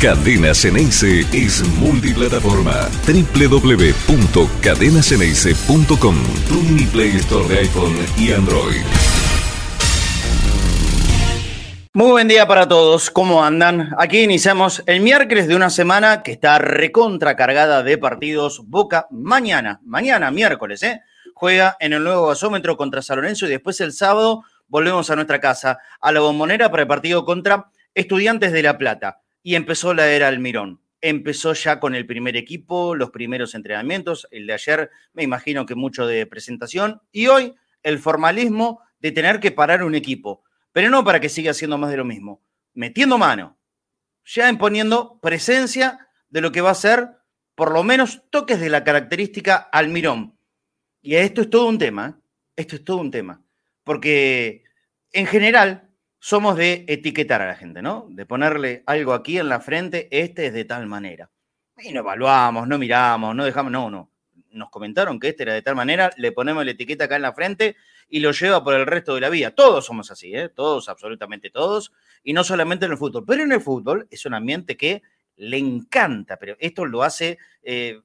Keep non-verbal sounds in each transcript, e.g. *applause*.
Cadena Ceneice es multiplataforma. www.cadenaceneice.com Tu mini Play Store de iPhone y Android. Muy buen día para todos, ¿cómo andan? Aquí iniciamos el miércoles de una semana que está recontra cargada de partidos. Boca mañana, mañana miércoles, ¿eh? Juega en el nuevo gasómetro contra San Lorenzo y después el sábado volvemos a nuestra casa, a la bombonera para el partido contra Estudiantes de La Plata y empezó la era Almirón. Empezó ya con el primer equipo, los primeros entrenamientos, el de ayer me imagino que mucho de presentación, y hoy el formalismo de tener que parar un equipo, pero no para que siga haciendo más de lo mismo, metiendo mano, ya imponiendo presencia de lo que va a ser por lo menos toques de la característica Almirón. Y esto es todo un tema, ¿eh? esto es todo un tema, porque en general somos de etiquetar a la gente, ¿no? De ponerle algo aquí en la frente, este es de tal manera. Y no evaluamos, no miramos, no dejamos, no, no. Nos comentaron que este era de tal manera, le ponemos la etiqueta acá en la frente y lo lleva por el resto de la vida. Todos somos así, ¿eh? Todos, absolutamente todos. Y no solamente en el fútbol. Pero en el fútbol es un ambiente que le encanta, pero esto lo hace eh,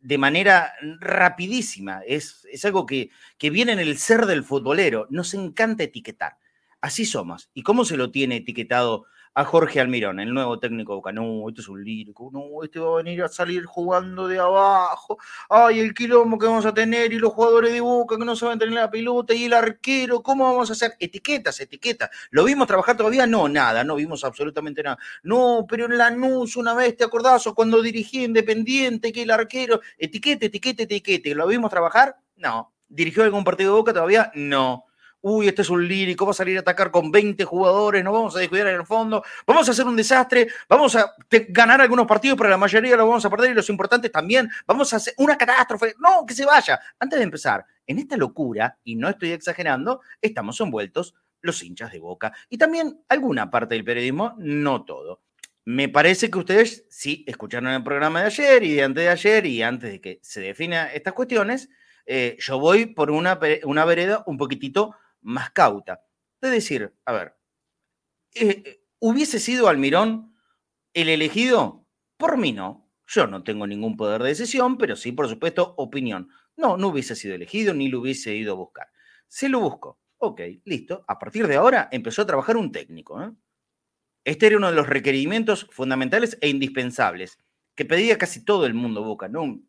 de, manera rapidísima. Es, es algo que, que viene en el ser del futbolero. Nos encanta etiquetar. Así somos. ¿Y cómo se lo tiene etiquetado a Jorge Almirón, el nuevo técnico de Boca? No, este es un lírico, no, este va a venir a salir jugando de abajo. Ay, el quilombo que vamos a tener y los jugadores de Boca que no saben tener la pelota y el arquero, ¿cómo vamos a hacer? Etiquetas, etiquetas. ¿Lo vimos trabajar todavía? No, nada, no vimos absolutamente nada. No, pero en la Lanús una vez, ¿te acordás? O cuando dirigí Independiente, que el arquero, etiquete, etiquete, etiquete. ¿Lo vimos trabajar? No. ¿Dirigió algún partido de Boca todavía? No uy, este es un lírico, va a salir a atacar con 20 jugadores, no vamos a descuidar en el fondo, vamos a hacer un desastre, vamos a ganar algunos partidos, pero la mayoría lo vamos a perder y los importantes también, vamos a hacer una catástrofe, no, que se vaya. Antes de empezar, en esta locura, y no estoy exagerando, estamos envueltos los hinchas de boca y también alguna parte del periodismo, no todo. Me parece que ustedes sí escucharon el programa de ayer y de antes de ayer y antes de que se definan estas cuestiones, eh, yo voy por una, una vereda un poquitito más cauta. Es decir, a ver, eh, eh, ¿hubiese sido Almirón el elegido? Por mí no. Yo no tengo ningún poder de decisión, pero sí, por supuesto, opinión. No, no hubiese sido elegido ni lo hubiese ido a buscar. Se lo busco. Ok, listo. A partir de ahora empezó a trabajar un técnico. ¿eh? Este era uno de los requerimientos fundamentales e indispensables que pedía casi todo el mundo Boca. No,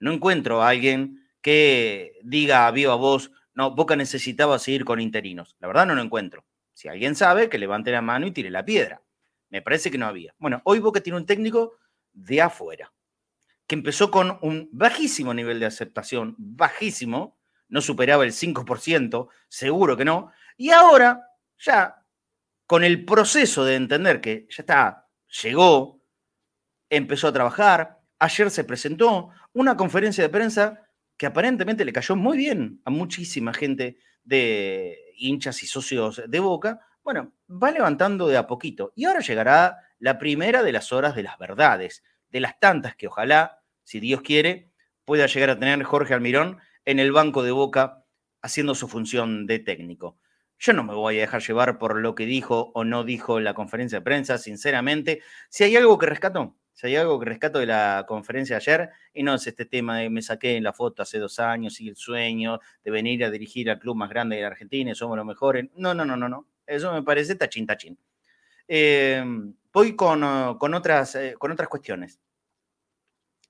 no encuentro a alguien que diga a viva voz, no, Boca necesitaba seguir con interinos. La verdad no lo encuentro. Si alguien sabe, que levante la mano y tire la piedra. Me parece que no había. Bueno, hoy Boca tiene un técnico de afuera, que empezó con un bajísimo nivel de aceptación, bajísimo, no superaba el 5%, seguro que no, y ahora ya con el proceso de entender que ya está, llegó, empezó a trabajar, ayer se presentó una conferencia de prensa que aparentemente le cayó muy bien a muchísima gente de hinchas y socios de Boca, bueno, va levantando de a poquito. Y ahora llegará la primera de las horas de las verdades, de las tantas que ojalá, si Dios quiere, pueda llegar a tener Jorge Almirón en el banco de Boca haciendo su función de técnico. Yo no me voy a dejar llevar por lo que dijo o no dijo la conferencia de prensa, sinceramente. Si hay algo que rescató, si hay algo que rescato de la conferencia de ayer, y no es este tema de me saqué en la foto hace dos años y el sueño de venir a dirigir al club más grande de la Argentina y somos los mejores. No, no, no, no, no. Eso me parece tachín, tachín. Em, voy con, uh, con, otras, eh, con otras cuestiones.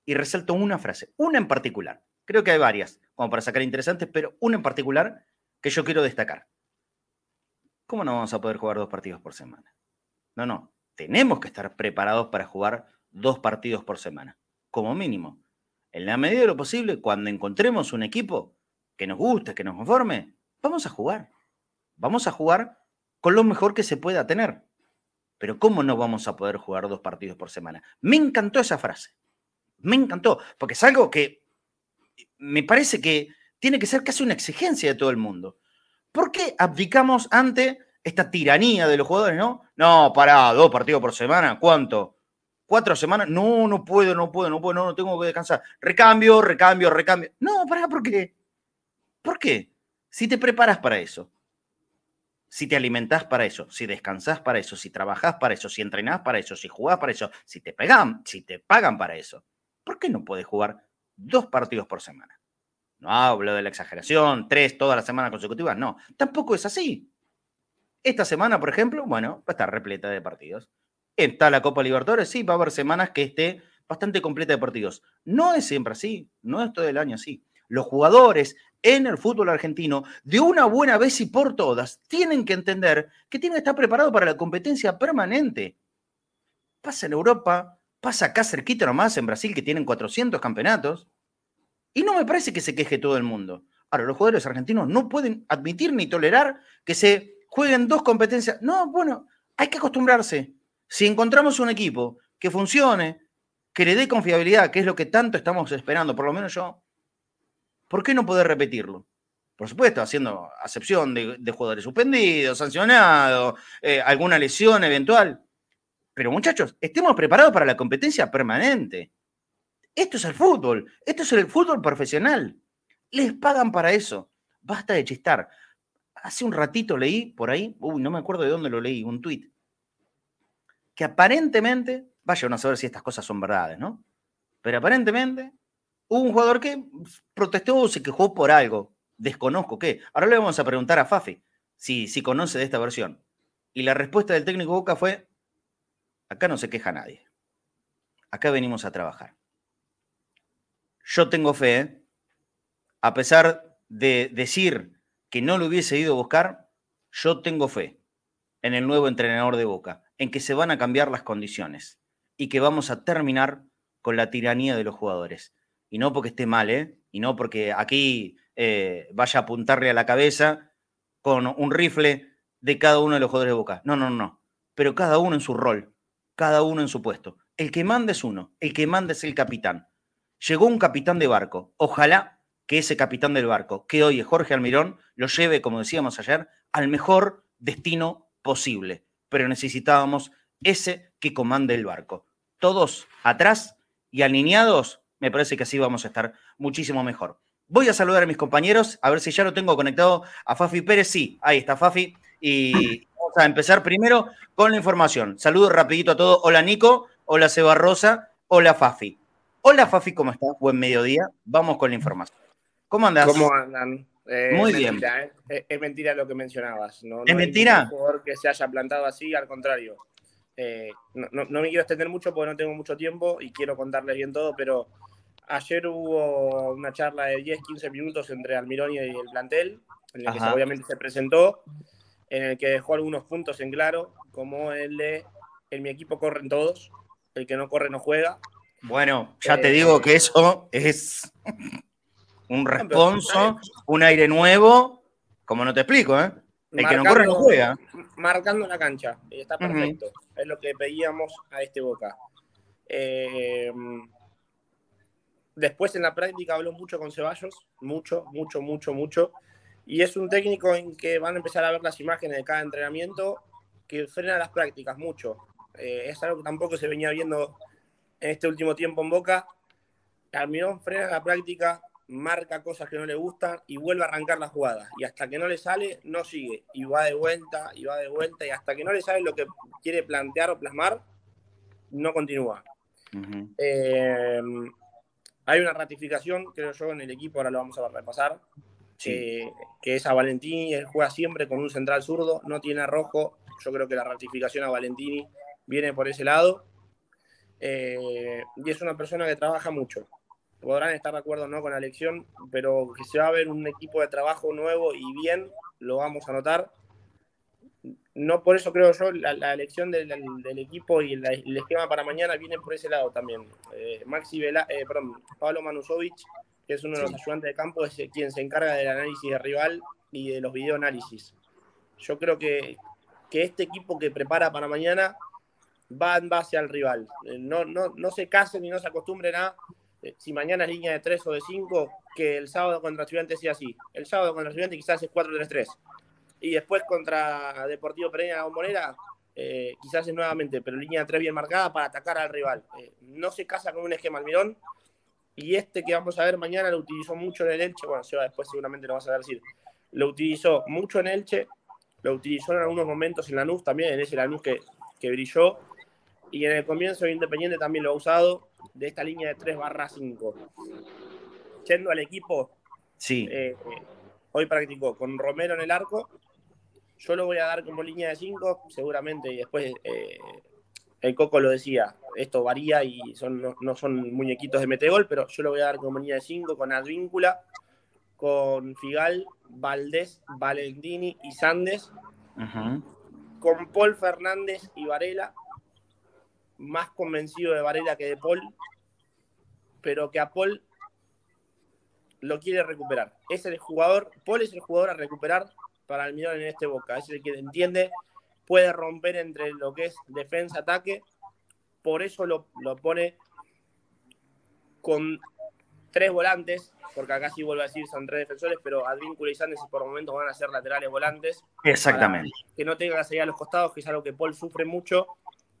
Y resalto una frase, una en particular. Creo que hay varias, como para sacar interesantes, pero una en particular que yo quiero destacar. ¿Cómo no vamos a poder jugar dos partidos por semana? No, no. Tenemos que estar preparados para jugar dos partidos por semana, como mínimo. En la medida de lo posible, cuando encontremos un equipo que nos guste, que nos conforme, vamos a jugar. Vamos a jugar con lo mejor que se pueda tener. Pero ¿cómo no vamos a poder jugar dos partidos por semana? Me encantó esa frase. Me encantó, porque es algo que me parece que tiene que ser casi una exigencia de todo el mundo. ¿Por qué abdicamos ante esta tiranía de los jugadores, no? No, para dos partidos por semana, ¿cuánto? Cuatro semanas, no, no puedo, no puedo, no puedo, no, no tengo que descansar. Recambio, recambio, recambio. No, para, ¿por qué? ¿Por qué? Si te preparas para eso. si te alimentás para eso, si descansás para eso, si trabajás para eso, si entrenás para eso, si jugás para eso, si te pegan, si te pagan para eso, ¿por qué no puedes jugar dos partidos por semana? No hablo de la exageración, tres todas las semanas consecutivas, no, tampoco es así. Esta semana, por ejemplo, bueno, va a estar repleta de partidos. Está la Copa Libertadores, sí, va a haber semanas que esté bastante completa de partidos. No es siempre así, no es todo el año así. Los jugadores en el fútbol argentino, de una buena vez y por todas, tienen que entender que tienen que estar preparados para la competencia permanente. Pasa en Europa, pasa acá cerquita nomás en Brasil, que tienen 400 campeonatos, y no me parece que se queje todo el mundo. Ahora, los jugadores argentinos no pueden admitir ni tolerar que se jueguen dos competencias. No, bueno, hay que acostumbrarse. Si encontramos un equipo que funcione, que le dé confiabilidad, que es lo que tanto estamos esperando, por lo menos yo, ¿por qué no poder repetirlo? Por supuesto, haciendo acepción de, jugadores suspendidos, sancionados, eh, alguna lesión eventual. Pero muchachos, estemos preparados para la competencia permanente. Esto es el fútbol, esto es el fútbol profesional. Les pagan para eso. Basta de chistar. Hace un ratito leí por ahí, uy, no me acuerdo de dónde lo leí, un tuit, que aparentemente, vaya a saber si estas cosas son verdades, ¿no? Pero aparentemente hubo un jugador que protestó o se quejó por algo. Desconozco qué. Ahora le vamos a preguntar a Fafi si, si conoce de esta versión. Y la respuesta del técnico Boca fue, acá no se queja nadie. Acá venimos a trabajar. Yo tengo fe, a pesar de decir que no lo hubiese ido a buscar, yo tengo fe en el nuevo entrenador de Boca, en que se van a cambiar las condiciones y que vamos a terminar con la tiranía de los jugadores y no porque esté mal, ¿eh? Y no porque aquí eh, vaya a apuntarle a la cabeza con un rifle de cada uno de los jugadores de Boca. No, no, no. Pero cada uno en su rol, cada uno en su puesto. El que manda es uno, el que manda es el capitán. Llegó un capitán de barco. Ojalá que ese capitán del barco, que hoy es Jorge Almirón, lo lleve, como decíamos ayer, al mejor destino posible. Pero necesitábamos ese que comande el barco. Todos atrás y alineados me parece que así vamos a estar muchísimo mejor. Voy a saludar a mis compañeros, a ver si ya lo tengo conectado a Fafi Pérez. Sí, ahí está Fafi. Y *laughs* vamos a empezar primero con la información. Saludo rapidito a todos. Hola Nico, hola Seba Rosa, hola Fafi. Hola Fafi, ¿cómo estás? Buen mediodía. Vamos con la información. ¿Cómo andas? ¿Cómo andan? Eh, Muy bien. ¿eh? Es mentira lo que mencionabas. No, ¿Es mentira? No que se haya plantado así, al contrario. Eh, no, no, me quiero extender mucho porque no tengo mucho tiempo y quiero contarles bien todo, pero Ayer hubo una charla de 10, 15 minutos entre Almirón y el plantel, en el que obviamente se presentó, en el que dejó algunos puntos en claro, como el de en mi equipo corren todos, el que no corre no juega. Bueno, ya te eh, digo que eso es un responso, un aire nuevo, como no te explico, ¿eh? El que no corre no juega. Marcando la cancha, está perfecto. Es lo que pedíamos a este Boca. Eh, Después en la práctica habló mucho con Ceballos, mucho, mucho, mucho, mucho. Y es un técnico en que van a empezar a ver las imágenes de cada entrenamiento que frena las prácticas mucho. Eh, es algo que tampoco se venía viendo en este último tiempo en Boca. Almirón frena la práctica, marca cosas que no le gustan y vuelve a arrancar la jugada. Y hasta que no le sale, no sigue. Y va de vuelta, y va de vuelta. Y hasta que no le sale lo que quiere plantear o plasmar, no continúa. Hay una ratificación, creo yo, en el equipo, ahora lo vamos a repasar, que es a Valentini, él juega siempre con un central zurdo, no tiene rojo, yo creo que la ratificación a Valentini viene por ese lado, eh, y es una persona que trabaja mucho. Podrán estar de acuerdo o no con la elección, pero que se va a ver un equipo de trabajo nuevo y bien, lo vamos a notar no por eso creo yo, la, elección del, equipo y el, esquema para mañana viene por ese lado también. Eh, Maxi Vela, eh, perdón, Pablo Manusovic, que es uno de los ayudantes de campo, es quien se encarga del análisis de rival y de los videoanálisis. Yo creo que, que este equipo que prepara para mañana va en base al rival. Eh, no, no, no se casen y no se acostumbren a, si mañana es línea de 3 o de 5, que el sábado contra Estudiantes sea así. El sábado contra Estudiantes quizás es 4-3-3 y después contra Deportivo Pereira Bombonera, eh, quizás es nuevamente, pero línea 3 bien marcada para atacar al rival. Eh, no se casa con un esquema Almirón. Y este que vamos a ver mañana lo utilizó mucho en el Elche. Bueno, Seba después seguramente lo vas a decir. Lo utilizó mucho en Elche, lo utilizó en algunos momentos en Lanús también, en ese Lanús que, que brilló. Y en el comienzo de Independiente también lo ha usado, de esta línea de 3 barra 5. Yendo al equipo, Sí. eh, hoy practicó con Romero en el arco. Yo lo voy a dar como línea de 5, seguramente, y después eh, el Coco lo decía, esto varía y son, no, no son muñequitos de metegol, pero yo lo voy a dar como línea de 5 con Advíncula, con Figal, Valdés, Valentini y Sandes, con Paul Fernández y Varela, más convencido de Varela que de Paul, pero que a Paul lo quiere recuperar. Es el jugador, Paul es el jugador a recuperar para Almirón en este Boca. Es el que entiende, puede romper entre lo que es defensa-ataque, por eso lo, lo pone con tres volantes, porque acá sí vuelvo a decir son tres defensores, pero Advíncula y Sandes por momentos van a ser laterales volantes Exactamente. que no tenga que salir a los costados, que es algo que Paul sufre mucho,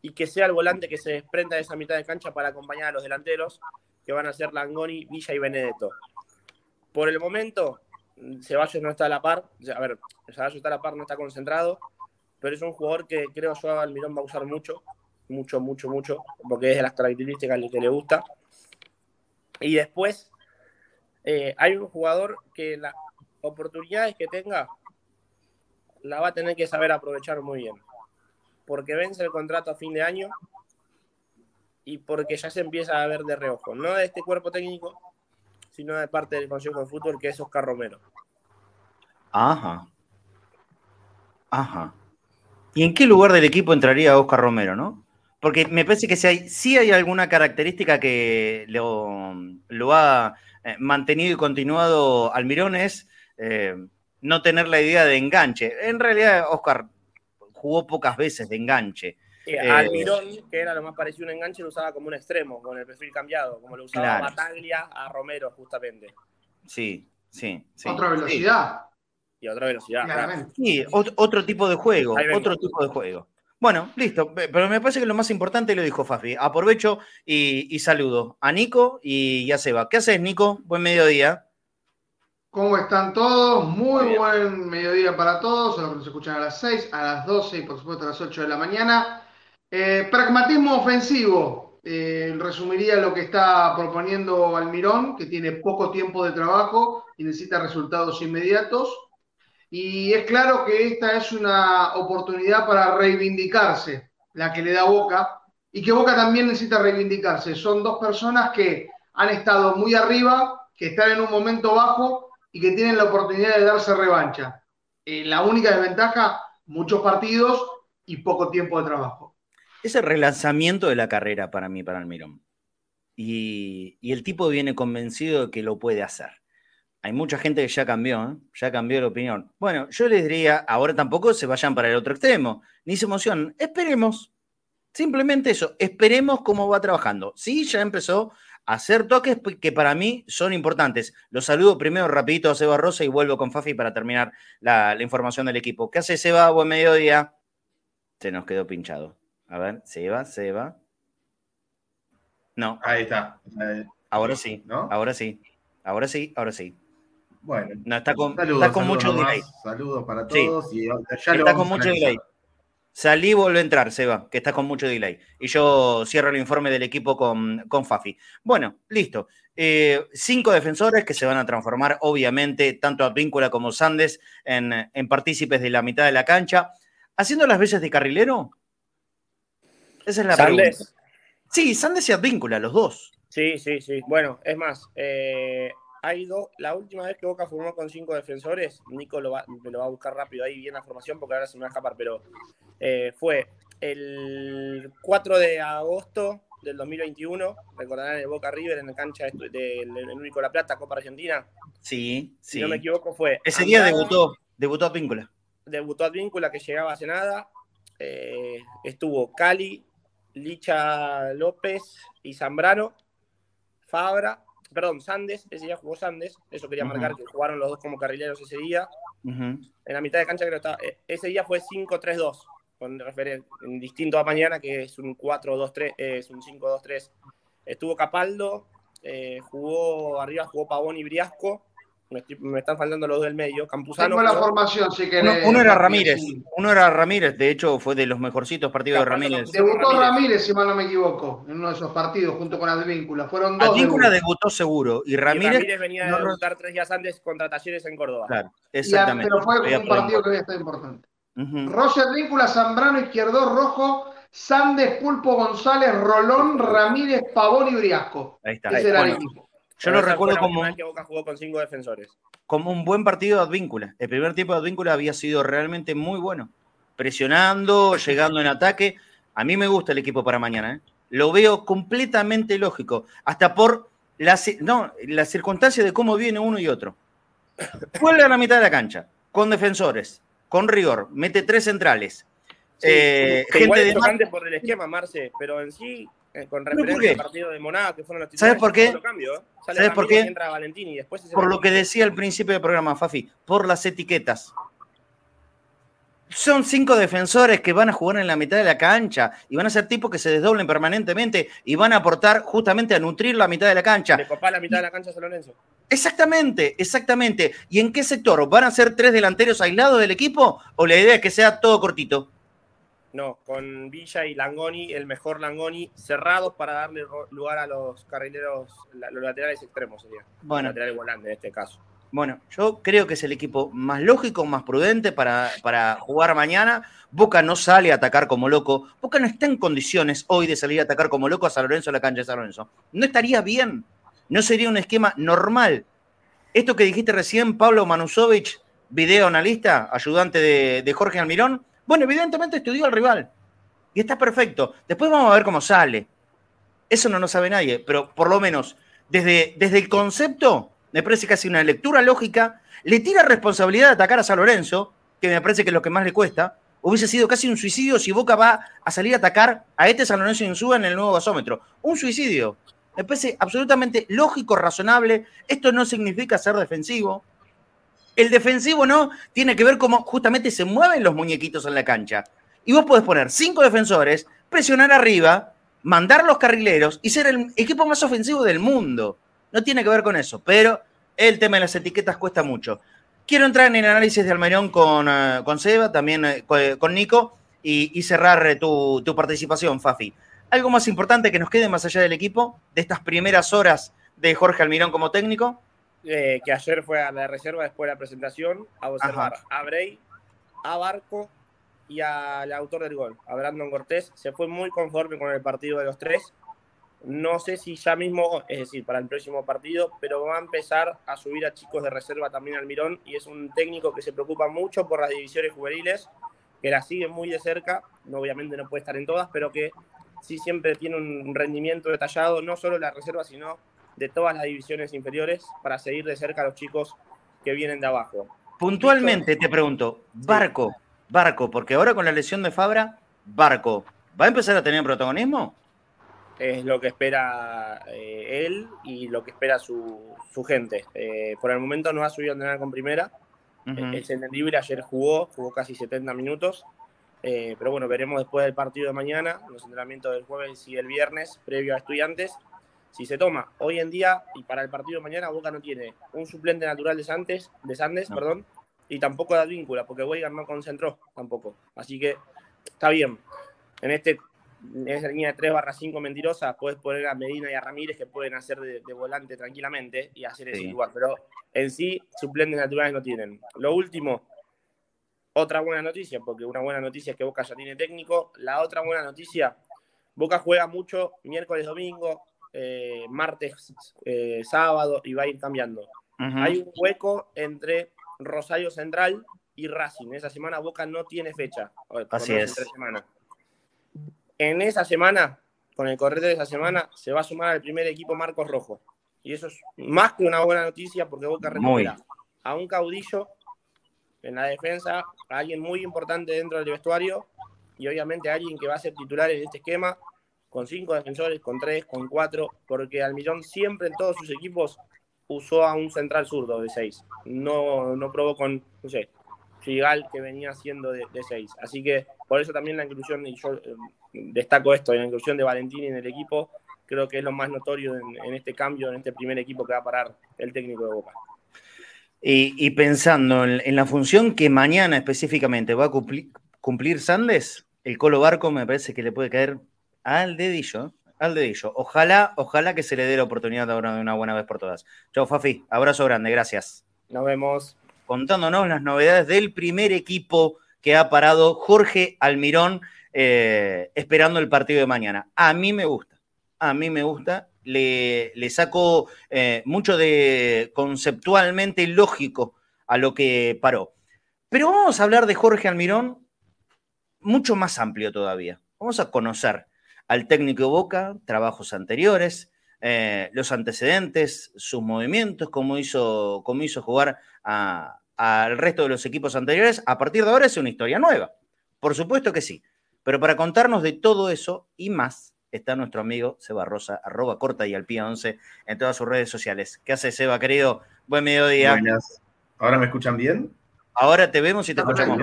y que sea el volante que se desprenda de esa mitad de cancha para acompañar a los delanteros, que van a ser Langoni, Villa y Benedetto. Por el momento, Ceballos no está a la par, a ver, Ceballos está a la par, no está concentrado, pero es un jugador que creo yo Almirón va a usar mucho, mucho, mucho, mucho, porque es de las características que le gusta. Y después, eh, hay un jugador que las oportunidades que tenga la va a tener que saber aprovechar muy bien. Porque vence el contrato a fin de año y porque ya se empieza a ver de reojo, no de este cuerpo técnico, sino de parte del Consejo de Fútbol, que es Oscar Romero. Ajá. Ajá. ¿Y en qué lugar del equipo entraría Oscar Romero, no? Porque me parece que si hay, sí hay alguna característica que lo, lo ha eh, mantenido y continuado Almirón es eh, no tener la idea de enganche. En realidad, Oscar jugó pocas veces de enganche. Eh, Eh, Almirón, que era lo más parecido a un enganche, lo usaba como un extremo, con el perfil cambiado, como lo usaba Claro. Bataglia a Romero, justamente. Sí, sí, sí. Otra velocidad, Y otra velocidad. claramente. Sí, ot- otro tipo de juego, otro tipo de juego. Bueno, listo, pe- pero me parece que lo más importante lo dijo Fafi. Aprovecho y, y saludo a Nico y a Seba. ¿Qué haces, Nico? Buen mediodía. ¿Cómo están todos? Muy bien. buen mediodía para todos, a los que nos escuchan a las 6, a las 12 y por supuesto a las 8 de la mañana. Eh, pragmatismo ofensivo, eh, resumiría lo que está proponiendo Almirón, que tiene poco tiempo de trabajo y necesita resultados inmediatos. Y es claro que esta es una oportunidad para reivindicarse, la que le da Boca, y que Boca también necesita reivindicarse. Son dos personas que han estado muy arriba, que están en un momento bajo y que tienen la oportunidad de darse revancha. Eh, la única desventaja, muchos partidos y poco tiempo de trabajo. Es el relanzamiento de la carrera para mí, para Almirón. Y, y el tipo viene convencido de que lo puede hacer. Hay mucha gente que ya cambió, ¿eh? ya cambió de opinión. Bueno, yo les diría, ahora tampoco se vayan para el otro extremo, ni se emocionen. Esperemos. Simplemente eso, esperemos cómo va trabajando. Sí, ya empezó hacer toques que para mí son importantes. Los saludo primero rapidito a Seba Rosa y vuelvo con Fafi para terminar la, la información del equipo. ¿Qué hace Seba? Buen mediodía. Se nos quedó pinchado. A ver, Seba, Seba. No, Ahí está. Eh, ahora sí, ¿No? ahora sí, ahora sí, ahora sí. Bueno. No, está con, Saludos, está con saludos mucho delay. Saludos para Sí. todos. Y ya Está con mucho delay. Salí y vuelve a entrar, Seba, que está con mucho delay. Y yo cierro el informe del equipo con, con Fafi. Bueno, listo. Eh, cinco defensores que se van a transformar, obviamente, tanto Advíncula como Sandes, en, en partícipes de la mitad de la cancha. ¿Haciendo las veces de carrilero? Esa es la pregunta. Sandes. Sí, Sandes y Advíncula, los dos. Sí, sí, sí. Bueno, es más, eh, hay dos. La última vez que Boca formó con cinco defensores, Nico lo va, me lo va a buscar rápido ahí bien la formación porque ahora se me va a escapar, pero eh, fue el 4 de agosto del 2021, recordarán el Boca River en la cancha del del único La Plata, Copa Argentina. Sí, Si sí. no me equivoco, fue. Ese día debutó, debutó Advíncula. debutó Advíncula que llegaba hace nada. Eh, estuvo Cali, Licha López y Zambrano, Fabra, perdón, Sandes, ese día jugó Sandes, eso quería Ujú. marcar que jugaron los dos como carrileros ese día. Ujú. En la mitad de cancha creo que estaba, eh, ese día fue 5-3-2, con referen- en distinto a mañana que es un 4-2-3, eh, es un 5-2-3. Estuvo Capaldo, eh, jugó arriba, jugó Pavón y Briasco, me, estoy- me están faltando los dos del medio. Campuzano. Tengo la formación, si Uno, querés. uno era Ramírez, uno era Ramírez, de hecho fue de los mejorcitos partidos de Ramírez. Debutó Ramírez. Ramírez, si mal no me equivoco, en uno de esos partidos, junto con Advíncula. Fueron dos. Advíncula debutó seguro y y Ramírez, Ramírez venía no de debutar tres días antes contra Talleres en Córdoba. claro, Y exactamente. pero fue un partido ahí. que había estado importante. Ujú. Rossi Advíncula, Zambrano, Izquierdo, Rojo, Sandes, Pulpo, González, Rolón, Ramírez, Pavón y Briasco. Ahí está. Ese era el Bueno, equipo. Yo Pero lo recuerdo como, que Boca jugó con cinco defensores. como un buen partido de Advíncula. El primer tiempo de Advíncula había sido realmente muy bueno. Presionando, llegando en ataque. A mí me gusta el equipo para mañana. ¿eh? Lo veo completamente lógico. Hasta por la, ci- no, la circunstancia de cómo viene uno y otro. Vuelve a la mitad de la cancha, con defensores, con rigor, mete tres centrales. Sí, Eh, igual gente es de por el esquema, Marce, pero en sí, con ¿Pero por referencia al partido de Monaga, que fueron los ¿Sabes titulares, por qué? cambio, ¿eh? ¿Sabes por qué? entra Valentini y después por lo que decía al principio del programa, Fafi, por las etiquetas. Son cinco defensores que van a jugar en la mitad de la cancha y van a ser tipos que se desdoblen permanentemente y van a aportar justamente a nutrir la mitad de la cancha. Le copá la mitad de la cancha a San Lorenzo. Exactamente, exactamente. ¿Y en qué sector? ¿Van a ser tres delanteros aislados del equipo o la idea es que sea todo cortito? No, con Villa y Langoni, el mejor Langoni, cerrados para darle lugar a los carrileros, la- los laterales extremos sería. Bueno, Lateral volante en este caso. Bueno, yo creo que es el equipo más lógico, más prudente para, para jugar mañana. Boca no sale a atacar como loco. Boca no está en condiciones hoy de salir a atacar como loco a San Lorenzo, a la cancha de San Lorenzo. No estaría bien. No sería un esquema normal. Esto que dijiste recién, Pablo Manusovich, video analista, ayudante de, de Jorge Almirón, bueno, evidentemente estudió al rival. Y está perfecto. Después vamos a ver cómo sale. Eso no lo sabe nadie, pero por lo menos desde, desde el concepto, me parece casi una lectura lógica, le tira responsabilidad de atacar a San Lorenzo, que me parece que es lo que más le cuesta. Hubiese sido casi un suicidio si Boca va a salir a atacar a este San Lorenzo Insúa en el nuevo gasómetro. Un suicidio. Me parece absolutamente lógico, razonable. Esto no significa ser defensivo. El defensivo no tiene que ver cómo justamente se mueven los muñequitos en la cancha. Y vos podés poner cinco defensores, presionar arriba, mandar los carrileros y ser el equipo más ofensivo del mundo. No tiene que ver con eso, pero el tema de las etiquetas cuesta mucho. Quiero entrar en el análisis de Almerón con, eh, con Seba, también eh, co- con Nico, y, y cerrar eh, tu, tu participación, Fafi. ¿Algo más importante que nos quede más allá del equipo, de estas primeras horas de Jorge Almirón como técnico? Eh, que ayer fue a la reserva después de la presentación a observar a Bray, a Barco y al autor del gol, a Brandon Cortés. Se fue muy conforme con el partido de los tres. No sé si ya mismo, es decir, para el próximo partido, pero va a empezar a subir a chicos de reserva también al Mirón y es un técnico que se preocupa mucho por las divisiones juveniles, que las sigue muy de cerca, no, obviamente no puede estar en todas, pero que sí siempre tiene un rendimiento detallado, no solo la reserva, sino de todas las divisiones inferiores, para seguir de cerca a los chicos que vienen de abajo. Puntualmente te pregunto, Barco, Barco, porque ahora con la lesión de Fabra, Barco, ¿va a empezar a tener protagonismo? es lo que espera eh, él y lo que espera su, su gente. Eh, por el momento no ha subido a entrenar con primera. Ujú. Es entendible, ayer jugó, jugó casi 70 minutos. Eh, pero bueno, veremos después del partido de mañana, los entrenamientos del jueves y el viernes, previo a estudiantes, si se toma. Hoy en día, y para el partido de mañana, Boca no tiene un suplente natural de Sandes, de Sandes No. perdón, y tampoco de Advíncula, porque Weigar no concentró tampoco. Así que está bien. En este en esa línea de 3 barra 5 mentirosa, puedes poner a Medina y a Ramírez que pueden hacer de, de volante tranquilamente y hacer ese Sí. lugar. Pero en sí, suplentes naturales no tienen. Lo último, otra buena noticia, porque una buena noticia es que Boca ya tiene técnico. La otra buena noticia, Boca juega mucho miércoles, domingo, eh, martes, eh, sábado y va a ir cambiando. Hay un hueco entre Rosario Central y Racing. Esa semana Boca no tiene fecha. Así es. en esa semana, con el correr de esa semana, se va a sumar al primer equipo Marcos Rojo. Y eso es más que una buena noticia porque Boca Muy. recupera a un caudillo en la defensa, a alguien muy importante dentro del vestuario y obviamente a alguien que va a ser titular en este esquema con cinco defensores, con tres, con cuatro, porque Almirón siempre en todos sus equipos usó a un central zurdo de seis. No, no probó con, no sé, Figal que venía siendo de, seis. Así que por eso también la inclusión, y yo eh, destaco esto, la inclusión de Valentini en el equipo, creo que es lo más notorio en, este cambio, en este primer equipo que va a parar el técnico de Boca. Y, pensando en, en la función que mañana específicamente va a cumplir, cumplir Sandes, el Colo Barco me parece que le puede caer al dedillo, al dedillo. Ojalá, ojalá que se le dé la oportunidad ahora de una buena vez por todas. Chao, Fafi. Abrazo grande, gracias. Nos vemos. Contándonos las novedades del primer equipo que ha parado Jorge Almirón eh, esperando el partido de mañana. A mí me gusta, a mí me gusta. Le, le saco eh, mucho de conceptualmente lógico a lo que paró. Pero vamos a hablar de Jorge Almirón mucho más amplio todavía. Vamos a conocer al técnico Boca, trabajos anteriores, eh, los antecedentes, sus movimientos, cómo hizo, cómo hizo jugar al resto de los equipos anteriores. A partir de ahora es una historia nueva. Por supuesto que sí. Pero para contarnos de todo eso y más, está nuestro amigo Seba Rosa, arroba corta y al pie 11 en todas sus redes sociales. ¿Qué hace Seba, querido? Buen mediodía. Buenas. ¿Ahora me escuchan bien? Ahora te vemos y te escuchamos.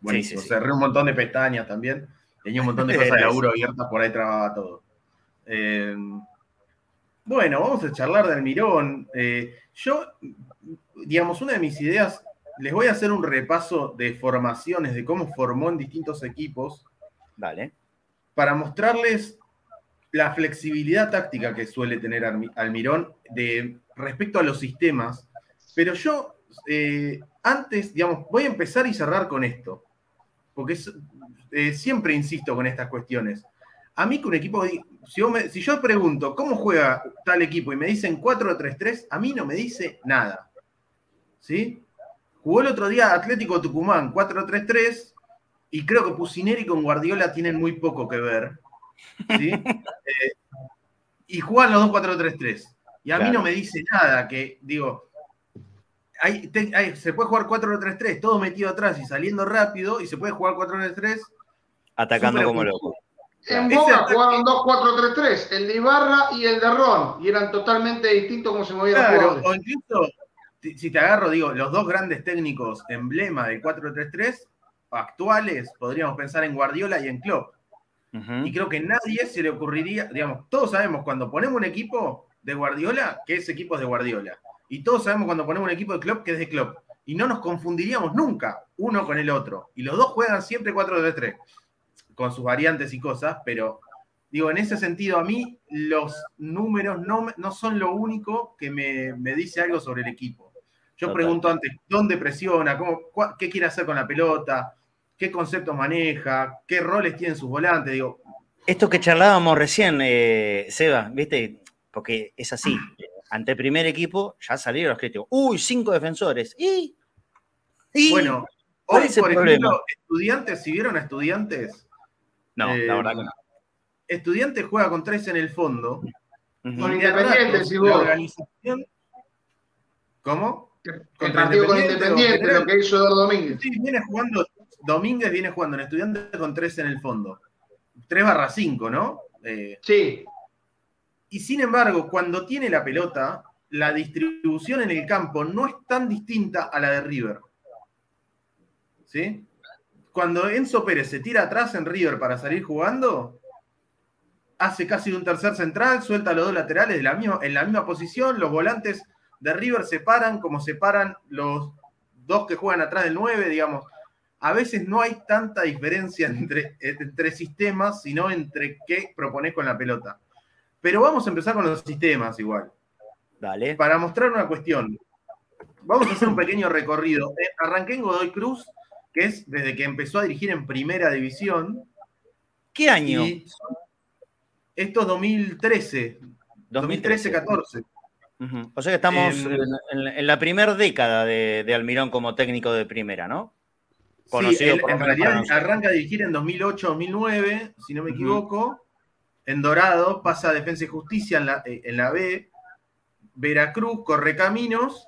Buenísimo. sí. Cerré un montón de pestañas también. Tenía un montón de *laughs* cosas de laburo abiertas, por ahí trababa todo. Eh, bueno, vamos a charlar de Almirón. Eh, yo, digamos, una de mis ideas, les voy a hacer un repaso de formaciones, de cómo formó en distintos equipos, Dale. para mostrarles la flexibilidad táctica que suele tener Almi- Almirón de, respecto a los sistemas. Pero yo, eh, antes, digamos, voy a empezar y cerrar con esto, porque es- eh, siempre insisto con estas cuestiones. A mí que un equipo, si yo, me- si yo pregunto cómo juega tal equipo y me dicen 4-3-3, a mí no me dice nada. ¿Sí? Jugó el otro día Atlético Tucumán 4-3-3 y creo que Pusineri con Guardiola tienen muy poco que ver. ¿sí? *laughs* Eh, y juegan los dos 4-3-3. Y a mí Claro. no me dice nada que, digo, hay- te- hay- se puede jugar 4-3-3, todo metido atrás y saliendo rápido, y se puede jugar 4-3-3. Atacando como loco. En Ese Boca ataque- jugaron 2-4-3-3, el de Ibarra y el de Ron, y eran totalmente distintos como se movían los Claro, jugadores. o incluso, si te agarro, digo, los dos grandes técnicos emblema del 4-3-3 actuales, podríamos pensar en Guardiola y en Klopp. Ujú. Y creo que nadie se le ocurriría, digamos, todos sabemos cuando ponemos un equipo de Guardiola, que ese equipo es de Guardiola. Y todos sabemos cuando ponemos un equipo de Klopp, que es de Klopp. Y no nos confundiríamos nunca uno con el otro. Y los dos juegan siempre 4-3-3, con sus variantes y cosas, pero digo, en ese sentido, a mí los números no, no son lo único que me, me dice algo sobre el equipo. Yo Total. pregunto antes, ¿dónde presiona? ¿Cómo, cua- ¿Qué quiere hacer con la pelota? ¿Qué conceptos maneja? ¿Qué roles tienen sus volantes? Digo, Esto que charlábamos recién, eh, Seba, ¿viste? Porque es así. Ante el primer equipo ya salieron los críticos. Uy, cinco defensores. ¿Y? ¿Y? Bueno, ¿cuál hoy, es el por problema? ejemplo, estudiantes, si vieron a estudiantes, no, eh, la verdad que no. estudiantes juega con tres en el fondo. Con Independiente, la vos. organización. ¿Cómo? El Contra partido con Independiente, lo que hizo Eduardo Domínguez. Sí, viene jugando, Domínguez viene jugando en estudiantes con tres en el fondo. 3 barra 5, ¿no? Eh, Sí, y sin embargo, cuando tiene la pelota, la distribución en el campo no es tan distinta a la de River. ¿Sí? Cuando Enzo Pérez se tira atrás en River para salir jugando, hace casi un tercer central, suelta los dos laterales en la misma posición, los volantes de River se paran como se paran los dos que juegan atrás del 9, digamos. A veces no hay tanta diferencia entre, entre sistemas, sino entre qué propones con la pelota. Pero vamos a empezar con los sistemas igual. Dale. Para mostrar una cuestión, vamos a hacer un pequeño recorrido. Eh, Arranqué en Godoy Cruz, que es desde que empezó a dirigir en primera división. ¿Qué año? Esto es 2013, 2013-14. Ujú. O sea que estamos En- en, la primera década de, de Almirón como técnico de primera, ¿no? Sí, Conocido él lo en realidad arranca a dirigir en 2008-2009, si no me equivoco. En Dorado pasa a Defensa y Justicia en la, eh, en la B. Veracruz, Correcaminos.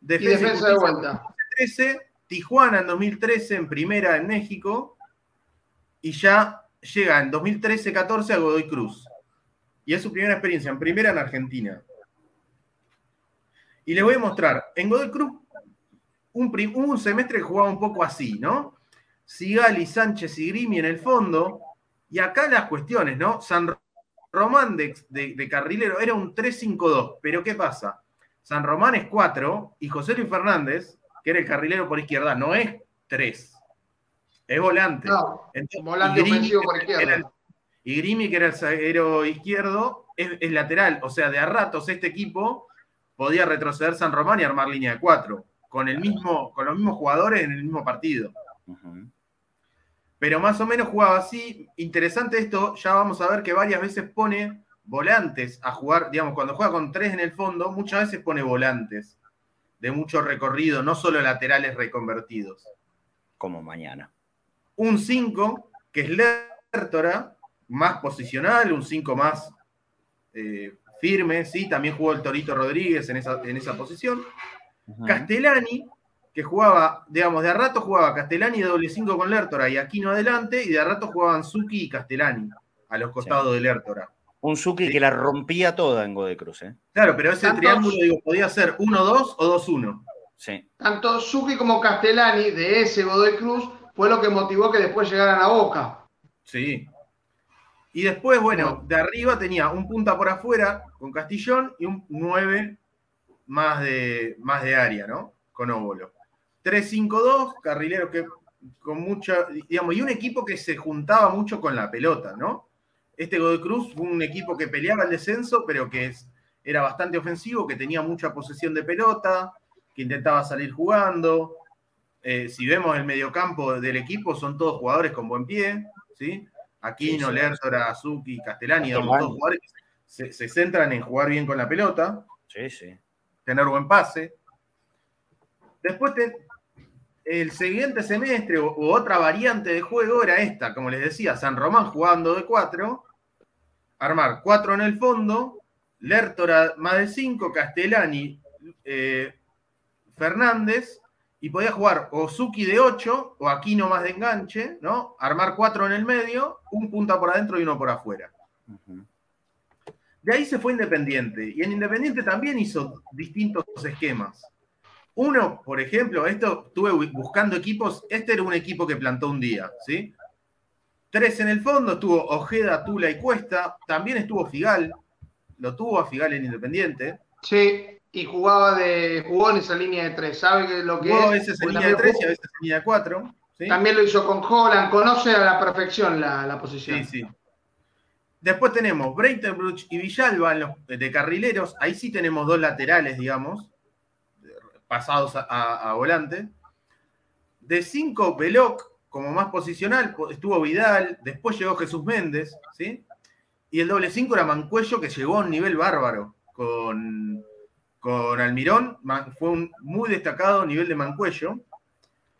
y Defensa, defensa de vuelta. 2013, Tijuana en 2013 en primera en México y ya llega en 2013-14 a Godoy Cruz. Y es su primera experiencia en primera en Argentina. Y les voy a mostrar, en Godoy Cruz un, un semestre que jugaba un poco así, ¿no? Sigali, Sánchez y Grimi en el fondo. Y acá las cuestiones, ¿no? San Román de, de- de carrilero era un 3-5-2, pero ¿qué pasa? San Román es 4 y José Luis Fernández, que era el carrilero por izquierda, no es 3. Es volante. No, Entonces, volante y Grimi, ofensivo por que izquierda. era el- y Grimi, que era el zaguero izquierdo, es, es lateral. O sea, de a ratos este equipo podía retroceder San Román y armar línea de 4. Con, el mismo, con los mismos jugadores en el mismo partido. Ujú. Pero más o menos jugaba así. Interesante esto, ya vamos a ver que varias veces pone volantes a jugar, digamos, cuando juega con tres en el fondo, muchas veces pone volantes de mucho recorrido, no solo laterales reconvertidos. Como mañana. Un 5, que es Lertora, más posicional, un 5 más eh, firme, sí, también jugó el Torito Rodríguez en esa, en esa posición. Castellani, que jugaba, digamos, de a rato jugaba Castellani de doble 5 con Lertora y Aquino adelante, y de a rato jugaban Zucchi y Castellani a los costados de Lertora. Un Suki Sí. que la rompía toda en Godecruz, ¿eh? Claro, pero ese triángulo, digo, podía ser 1-2 o 2-1. Sí. Tanto Suki como Castellani de ese Godoy Cruz fue lo que motivó que después llegaran a Boca. Sí. Y después, bueno, de arriba tenía un punta por afuera con Castillón y un 9 más de, más de área, ¿no? Con óvulo. 3-5-2, carrilero que con mucha, digamos, y un equipo que se juntaba mucho con la pelota, ¿no? Este Godoy Cruz fue un equipo que peleaba el descenso, pero que es- era bastante ofensivo, que tenía mucha posesión de pelota, que intentaba salir jugando. Eh, si vemos el mediocampo del equipo, son todos jugadores con buen pie, ¿sí? Aquino, Sí, sí. Lertora, Azuki, Castellani, todos jugadores que se, se centran en jugar bien con la pelota Sí, sí. tener buen pase. Después, te- el siguiente semestre o, u otra variante de juego era esta, como les decía, San Román jugando de 4, armar 4 en el fondo, Lertora más de 5, Castellani, eh, Fernández, y podía jugar o Zucchi de 8 o Aquino más de enganche, ¿no? Armar 4 en el medio, un punta por adentro y uno por afuera. De ahí se fue Independiente. Y en Independiente también hizo distintos esquemas. Uno, por ejemplo, esto estuve bu- buscando equipos. Este era un equipo que plantó un día, ¿sí? Tres en el fondo, estuvo Ojeda, Tula y Cuesta. También estuvo Figal. Lo tuvo a Figal en Independiente. Sí, y jugaba de, jugó en esa línea de tres. ¿Sabe que lo que Jugó a es? veces en línea de tres y a veces en línea de cuatro. ¿sí? También lo hizo con Holland, conoce a la perfección la, la posición. Sí, sí. Después tenemos Breitenbruch y Villalba en los- de carrileros. Ahí sí tenemos dos laterales, digamos, pasados a, volante. De cinco, Veloc, como más posicional, po- estuvo Vidal. Después llegó Jesús Méndez, ¿sí? Y el doble cinco era Mancuello, que llegó a un nivel bárbaro con, con Almirón. Fue un muy destacado nivel de Mancuello.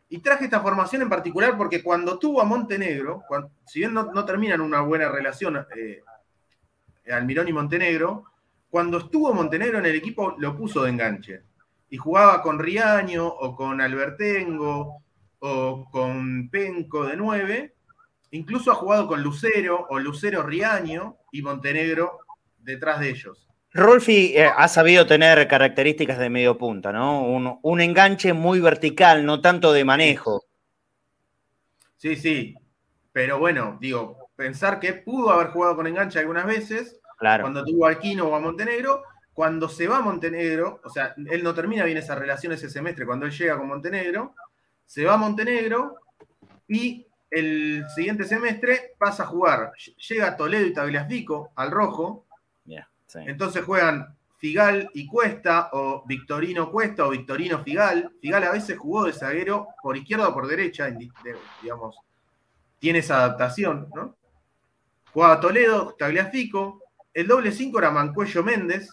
Y traje esta formación en particular porque cuando tuvo a Montenegro, si bien no, no terminan una buena relación eh, Almirón y Montenegro, cuando estuvo Montenegro en el equipo lo puso de enganche. Y jugaba con Riaño o con Albertengo o con Penco de 9. Incluso ha jugado con Lucero o Lucero Riaño y Montenegro detrás de ellos. Rolfi eh, ha sabido tener características de medio punta, ¿no? Un, un enganche muy vertical, no tanto de manejo. Sí, sí. Pero bueno, digo, pensar que pudo haber jugado con enganche algunas veces, Claro. cuando tuvo a Aquino o a Montenegro, cuando se va a Montenegro, o sea, él no termina bien esa relación ese semestre cuando él llega con Montenegro, se va a Montenegro y el siguiente semestre pasa a jugar, llega Toledo y Tagliafico al rojo, sí. entonces juegan Figal y Cuesta, o Victorino Cuesta, o Victorino Figal. Figal a veces jugó de zaguero por izquierda o por derecha, digamos, tiene esa adaptación, ¿no? Jugaba Toledo, Tagliafico. El doble 5 era Mancuello Méndez.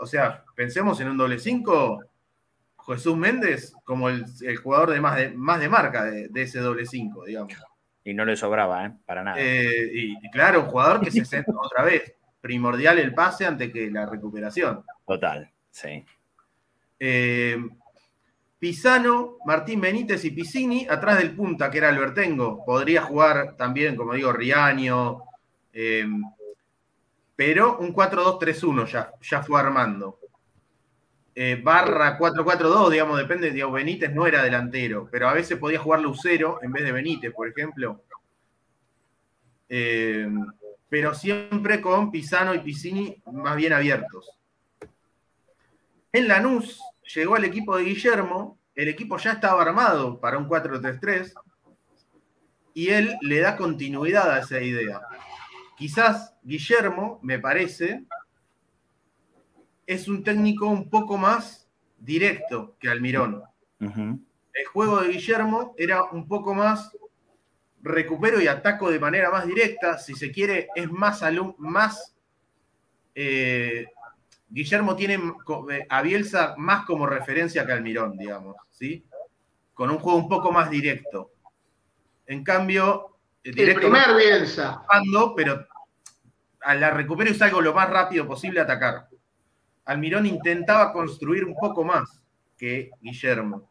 O sea, pensemos en un doble 5, Jesús Méndez como el, el jugador de más de, más de marca de, de ese doble 5, digamos. Y no le sobraba, ¿eh? Para nada. Eh, y, y claro, un jugador que se centra *laughs* otra vez. Primordial el pase antes que la recuperación. Total, sí. Eh, Pisano, Martín Benítez y Piscini, atrás del punta, que era Albertengo. Podría jugar también, como digo, Riaño. Pero un 4-2-3-1 ya, ya fue armando. Eh, barra 4-4-2, digamos, depende, digamos, Benítez no era delantero, pero a veces podía jugar Lucero en vez de Benítez, por ejemplo. Eh, pero siempre con Pisano y Piscini más bien abiertos. En Lanús llegó al equipo de Guillermo, el equipo ya estaba armado para un 4-3-3 y él le da continuidad a esa idea. Quizás Guillermo, me parece, es un técnico un poco más directo que Almirón. El juego de Guillermo era un poco más recupero y ataco de manera más directa, si se quiere, es más, más eh, Guillermo tiene eh, a Bielsa más como referencia que Almirón, digamos, ¿sí? Con un juego un poco más directo. En cambio, el primer Bielsa. Pero a la recupero y salgo lo más rápido posible a atacar. Almirón intentaba construir un poco más que Guillermo.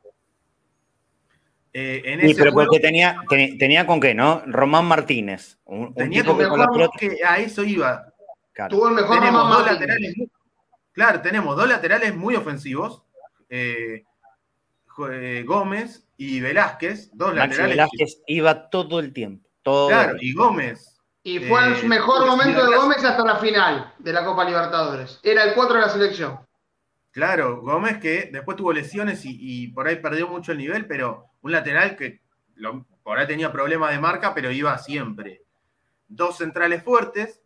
Eh, en sí, pero porque tenía, tenía con qué, ¿no? Román Martínez. tenía con que a eso iba. Tuvo el mejor tenemos dos laterales. Claro, tenemos dos laterales muy ofensivos. Eh, eh, Gómez y Velázquez, dos laterales. Velázquez iba todo el tiempo. Claro, y Gómez. Y fue el mejor momento de Gómez hasta la final de la Copa Libertadores. Era el 4 de la selección. Claro, Gómez que después tuvo lesiones y, por ahí perdió mucho el nivel, pero un lateral que por ahí tenía problemas de marca, pero iba siempre. Dos centrales fuertes.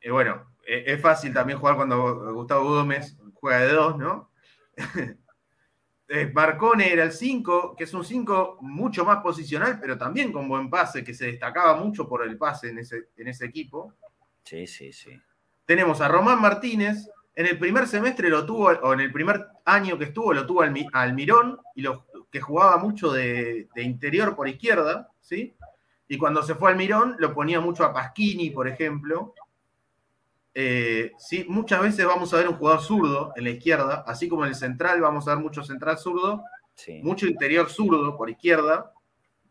Y bueno, e, es fácil también jugar cuando Gustavo Gómez juega de dos, ¿no? *laughs* Marcone era el 5, que es un 5 mucho más posicional, pero también con buen pase, que se destacaba mucho por el pase en ese, en ese equipo. Sí, sí, sí. Tenemos a Román Martínez, en el primer semestre lo tuvo, o en el primer año que estuvo, lo tuvo Almirón, y lo, que jugaba mucho de, interior por izquierda, ¿sí? Y cuando se fue Almirón, lo ponía mucho a Pasquini, por ejemplo. Eh, sí, muchas veces vamos a ver un jugador zurdo en la izquierda, así como en el central vamos a ver mucho central zurdo, mucho interior zurdo por izquierda,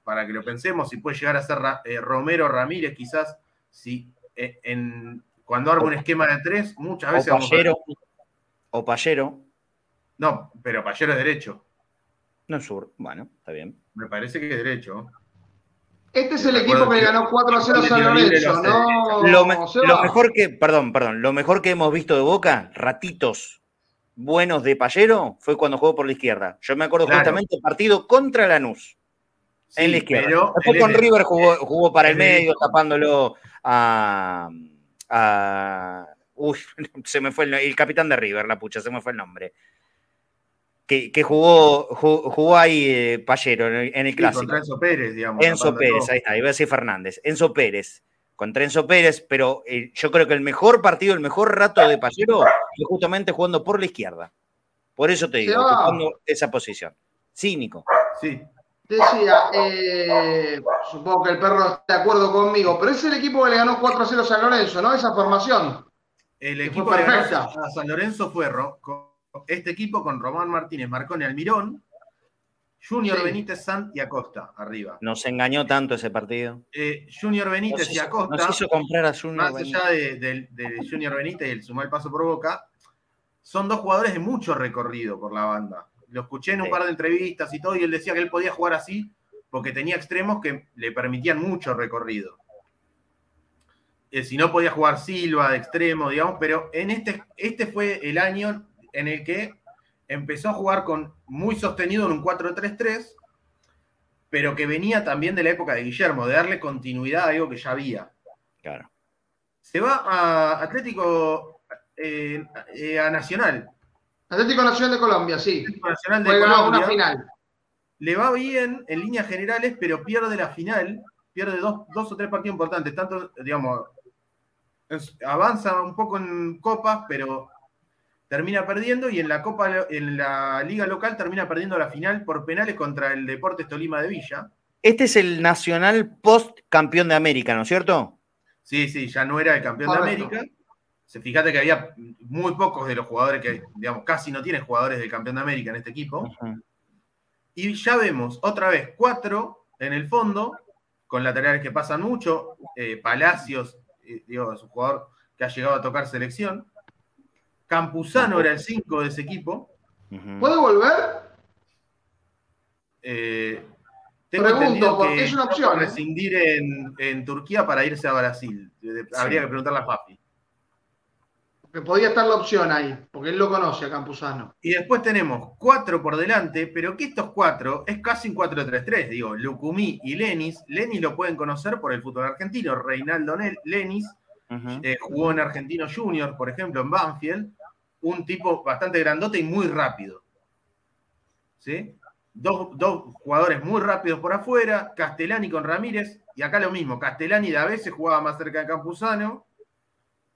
para que lo pensemos, si puede llegar a ser eh, Romero Ramírez, quizás, si eh, en, cuando arma un esquema de tres, muchas veces. O Pallero. O Pallero. No, pero Pallero es derecho. No es sur. Bueno, está bien. Me parece que es derecho. Este es el equipo que, ganó 4 a 0 San Lorenzo, ¿no? Lo, mejor que, perdón, perdón, lo mejor que hemos visto de Boca, ratitos buenos de Pallero, fue cuando jugó por la izquierda. Yo me acuerdo justamente partido contra Lanús. en la izquierda. Después con River jugó, jugó para el medio, tapándolo a uy, *laughs* se me fue el, capitán de River, la pucha, se me fue el nombre. Que, jugó, jugó, ahí eh, Pallero en el, clásico. Contra Enzo Pérez, digamos. Enzo Pérez, ahí está, iba a decir Fernández. Enzo Pérez, contra Enzo Pérez, pero eh, yo creo que el mejor partido, el mejor rato de Pallero fue justamente jugando por la izquierda. Por eso te digo, jugando esa posición. Cínico. Sí, Decía, eh, supongo que el perro está de acuerdo conmigo, pero es el equipo que le ganó 4 a 0 a San Lorenzo, ¿no? Esa formación. El equipo que ganó a San Lorenzo fue este equipo con Román Martínez, Marcone Almirón, Junior Benítez, Sant y Acosta arriba. Nos engañó tanto ese partido. Eh, Junior Benítez y Acosta. Nos hizo comprar a Junior Más allá de, Junior Benítez y el sumar paso por boca, son dos jugadores de mucho recorrido por la banda. Lo escuché en un par de entrevistas y todo, y él decía que él podía jugar así porque tenía extremos que le permitían mucho recorrido. Eh, si no podía jugar Silva de extremo, digamos, pero en este, este fue el año en el que empezó a jugar con muy sostenido en un 4-3-3, pero que venía también de la época de Guillermo, de darle continuidad a algo que ya había. Claro. Se va a Atlético, eh, eh, a Nacional, Atlético Nacional de Colombia, sí. Atlético Nacional de Colombia. final. Le va bien en líneas generales, pero pierde la final, pierde dos, o tres partidos importantes. Tanto, digamos, avanza un poco en copas, pero termina perdiendo y en la Copa, en la liga local termina perdiendo la final por penales contra el Deportes Tolima de Villa. Este es el Nacional post campeón de América, ¿no es cierto? Sí, sí, ya no era el campeón de América. Se fíjate que había muy pocos de los jugadores que, digamos, casi no tienen jugadores del campeón de América en este equipo. Y ya vemos otra vez cuatro en el fondo, con laterales que pasan mucho. Eh, Palacios, eh, digo, es un jugador que ha llegado a tocar selección. Campuzano era el 5 de ese equipo. ¿Puede volver? Eh, tengo Pregunto, porque es una opción. rescindir en, en, Turquía para irse a Brasil. Habría que preguntarle a Papi. Que podía estar la opción ahí, porque él lo conoce a Campuzano. Y después tenemos cuatro por delante, pero que estos cuatro es casi un 4-3-3. Digo, Lucumí y Lenis. Lenis lo pueden conocer por el fútbol argentino. Reinaldo Lenis eh, jugó en Argentino Junior, por ejemplo, en Banfield. Un tipo bastante grandote y muy rápido. ¿Sí? Dos, jugadores muy rápidos por afuera, Castellani con Ramírez, y acá lo mismo, Castellani de a veces jugaba más cerca de Campuzano,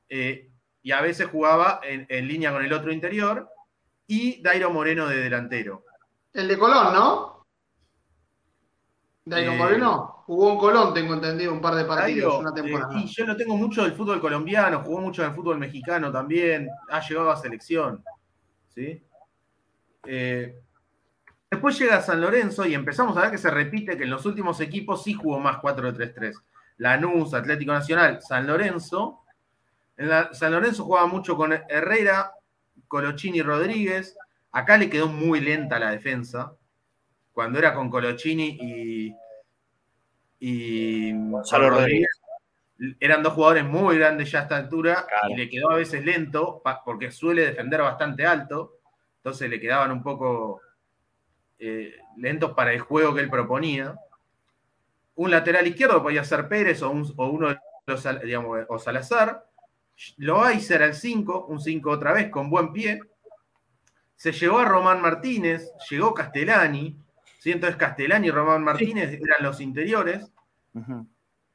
eh, y a veces jugaba en, línea con el otro interior, y Dairo Moreno de delantero. El de Colón, ¿no? Dairo eh, Moreno jugó en Colón, tengo entendido, un par de partidos, una temporada. y yo no tengo mucho del fútbol colombiano, jugó mucho del fútbol mexicano también, ha llegado a selección. ¿sí? Eh, después llega San Lorenzo y empezamos a ver que se repite que en los últimos equipos sí jugó más 4-3-3. Lanús, Atlético Nacional, San Lorenzo, en San Lorenzo jugaba mucho con Herrera, Colochini y Rodríguez. Acá le quedó muy lenta la defensa. Cuando era con Colochini y, y Gonzalo Rodríguez. Eran dos jugadores muy grandes ya a esta altura y le quedó a veces lento porque suele defender bastante alto. Entonces le quedaban un poco eh, lentos para el juego que él proponía. Un lateral izquierdo podía ser Pérez o, uno de los, digamos, o Salazar. Loaiza era el 5, un 5 otra vez, con buen pie. Se llevó a Román Martínez, llegó Castellani, ¿sí? entonces Castellani y Román Martínez eran los interiores.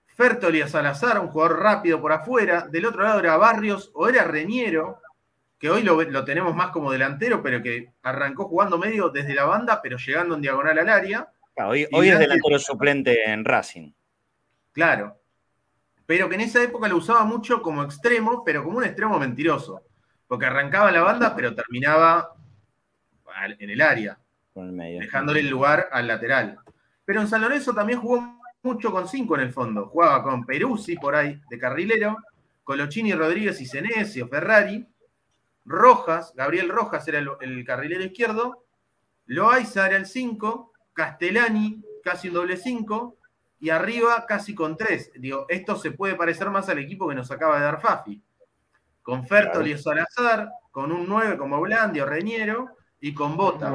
Fertoli a Salazar, un jugador rápido por afuera. Del otro lado era Barrios o era Reñero, que hoy lo, tenemos más como delantero, pero que arrancó jugando medio desde la banda, pero llegando en diagonal al área. hoy, hoy es delantero suplente en Racing. Claro pero que en esa época lo usaba mucho como extremo, pero como un extremo mentiroso, porque arrancaba la banda, pero terminaba en el área, dejándole el lugar al lateral. Pero en San Lorenzo también jugó mucho con cinco en el fondo, jugaba con Peruzzi por ahí de carrilero, Colochini, Rodríguez y Senesio, Ferrari, Rojas, Gabriel Rojas era el, carrilero izquierdo, Loaiza era el 5, Castellani casi un doble 5, y arriba casi con tres. Digo, esto se puede parecer más al equipo que nos acaba de dar Fafi. Con Fertoli y Salazar, con un 9 como Blandi o Reñero y con Bota.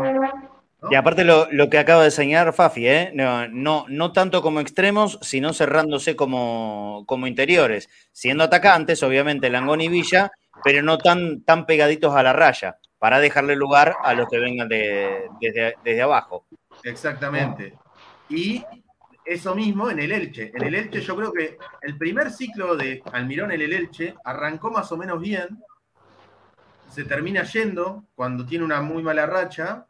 Y aparte lo, que acaba de señalar Fafi, ¿eh? no, no, tanto como extremos, sino cerrándose como, como interiores, siendo atacantes, obviamente Langón y Villa, pero no tan, tan pegaditos a la raya, para dejarle lugar a los que vengan desde, desde abajo. Exactamente. Y eso mismo en el Elche. En el Elche yo creo que el primer ciclo de Almirón en el Elche arrancó más o menos bien, se termina yendo cuando tiene una muy mala racha,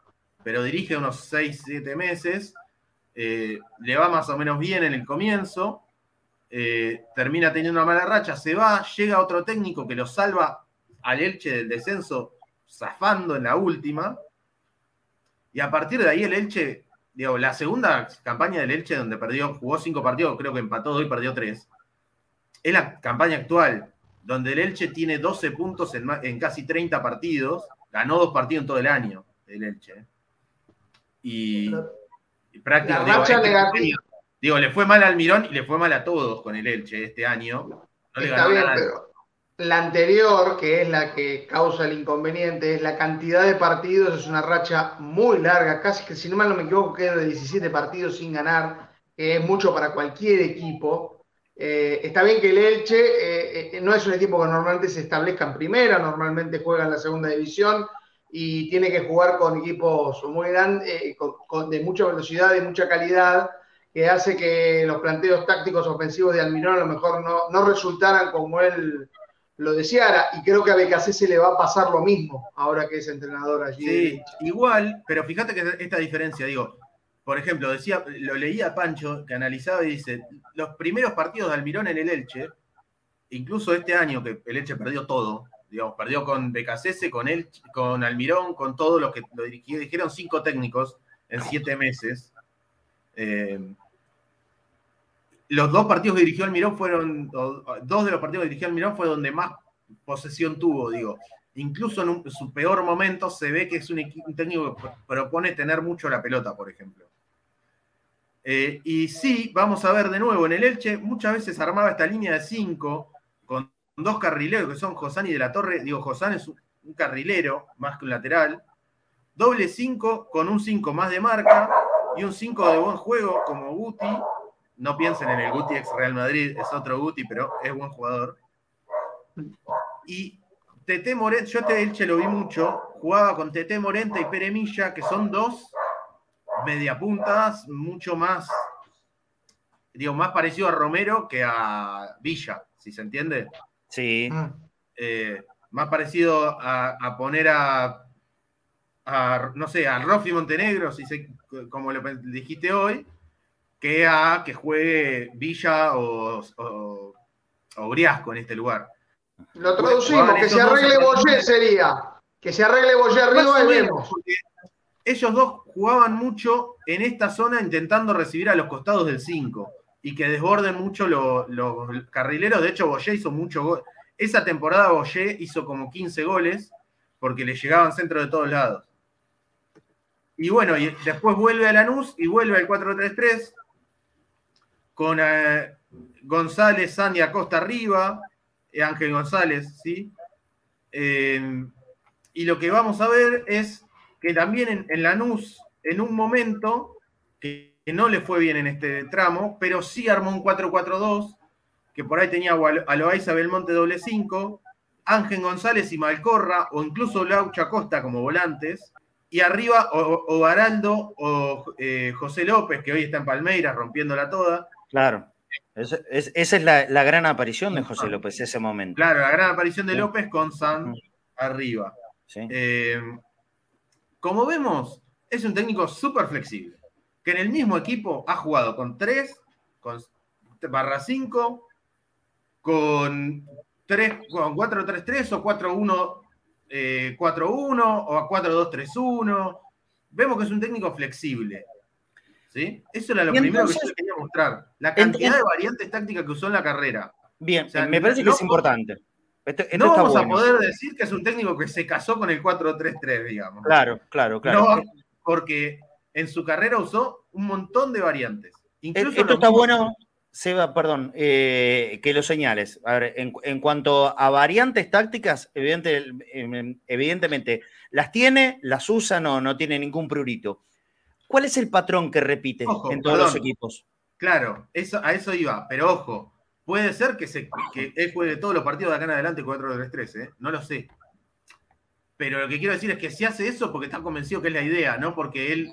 pero dirige unos 6, 7 meses, eh, le va más o menos bien en el comienzo, eh, termina teniendo una mala racha, se va, llega otro técnico que lo salva al Elche del descenso, zafando en la última, y a partir de ahí el Elche digo, la segunda campaña del Elche, donde perdió, jugó cinco partidos, creo que empató dos y perdió tres, es la campaña actual, donde el Elche tiene 12 puntos en, casi 30 partidos, ganó dos partidos en todo el año, el Elche. Y, prácticamente. Este digo, le fue mal al Mirón y le fue mal a todos con el Elche este año. No le Está bien, pero la anterior, que es la que causa el inconveniente, es la cantidad de partidos, es una racha muy larga, casi que si no mal no me equivoco, queda de 17 partidos sin ganar, que es mucho para cualquier equipo. Eh, está bien que el Elche eh, eh, no es un equipo que normalmente se establezca en primera, normalmente juega en la segunda división y tiene que jugar con equipos muy grandes, de mucha velocidad, y mucha calidad, que hace que los planteos tácticos ofensivos de Almirón a lo mejor no, no resultaran como él lo deseara. Y creo que a BKC se le va a pasar lo mismo ahora que es entrenador allí. Sí, igual, pero fíjate que esta diferencia, digo, por ejemplo, decía, lo leía Pancho, que analizaba y dice, los primeros partidos de Almirón en el Elche, incluso este año que el Elche perdió todo, digamos, perdió con BKC, con, Elche, con Almirón, con todos los que lo dijeron cinco técnicos en siete meses. Eh, los dos partidos que dirigió Almirón fueron, dos de los partidos que dirigió Almirón fue donde más posesión tuvo, digo. Incluso en, su peor momento se ve que es un, técnico que propone tener mucho la pelota, por ejemplo. y sí, vamos a ver de nuevo, en el Elche muchas veces armaba esta línea de cinco con dos carrileros que son Josán y de la Torre. Digo, Josán es un, carrilero más que un lateral. Doble 5 con un 5 más de marca y un 5 de buen juego como Guti. No piensen en el Guti ex Real Madrid, es otro Guti, pero es buen jugador. Y Tete Morente, yo este Elche lo vi mucho, jugaba con Tete Morente y Pere Milla, que son dos mediapuntas mucho más, digo, más parecido a Romero que a Villa, si se entiende. Sí. Mm. Eh, más parecido a, a poner a, a, no sé, a Rofi Montenegro, si se, como lo dijiste hoy, que a que juegue Villa o, o, o Briasco en este lugar. Lo traducimos, que se arregle Boyer sería. Que se arregle Boyer arriba y vemos. ellos dos jugaban mucho en esta zona intentando recibir a los costados del 5 y que desborden mucho lo- los carrileros. De hecho, Boyer hizo mucho gol. Esa temporada Boyer hizo como 15 goles porque le llegaban centro de todos lados. Y bueno, y después vuelve a Lanús y vuelve al 4-3-3 con eh, González, Sandy Acosta arriba, eh, Ángel González, ¿sí? Eh, y lo que vamos a ver es que también en, en Lanús, en un momento que, que no le fue bien en este tramo, pero sí armó un 4-4-2, que por ahí tenía a Loaiza Belmonte doble 5, Ángel González y Malcorra, o incluso Laucha Costa como volantes, y arriba o, Baraldo o eh, José López, que hoy está en Palmeiras rompiéndola toda. Claro. Es- es- esa es la, la gran aparición de José López, ese momento. Claro, la gran aparición de. López con San arriba. ¿sí? Eh, como vemos, es un técnico súper flexible, que en el mismo equipo ha jugado con 3, con barra 5, con 3, con 4-3-3 o 4-1, eh, 4-1 o a 4-2-3-1. Vemos que es un técnico flexible. ¿Sí? Eso era lo Y primero que entonces- yo quería mostrar. La cantidad de variantes tácticas que usó en la carrera. Bien, o sea, me parece que es importante. Esto, esto no vamos bueno. a poder decir que es un técnico que se casó con el 4-3-3, digamos. Claro, claro, claro. No, porque en su carrera usó un montón de variantes. Incluso Esto está mismos- bueno, Seba, perdón, eh, que lo señales. A ver, en, en cuanto a variantes tácticas, evidente- em, evidentemente, las tiene, las usa, no, no tiene ningún prurito. ¿Cuál es el patrón que repite Ojo, en todos los equipos? Claro, eso, a eso iba. Pero ojo, puede ser que, se, que él juegue todos los partidos de acá en adelante 4-3-3, ¿eh? No lo sé. Pero lo que quiero decir es que si hace eso porque está convencido que es la idea, no porque él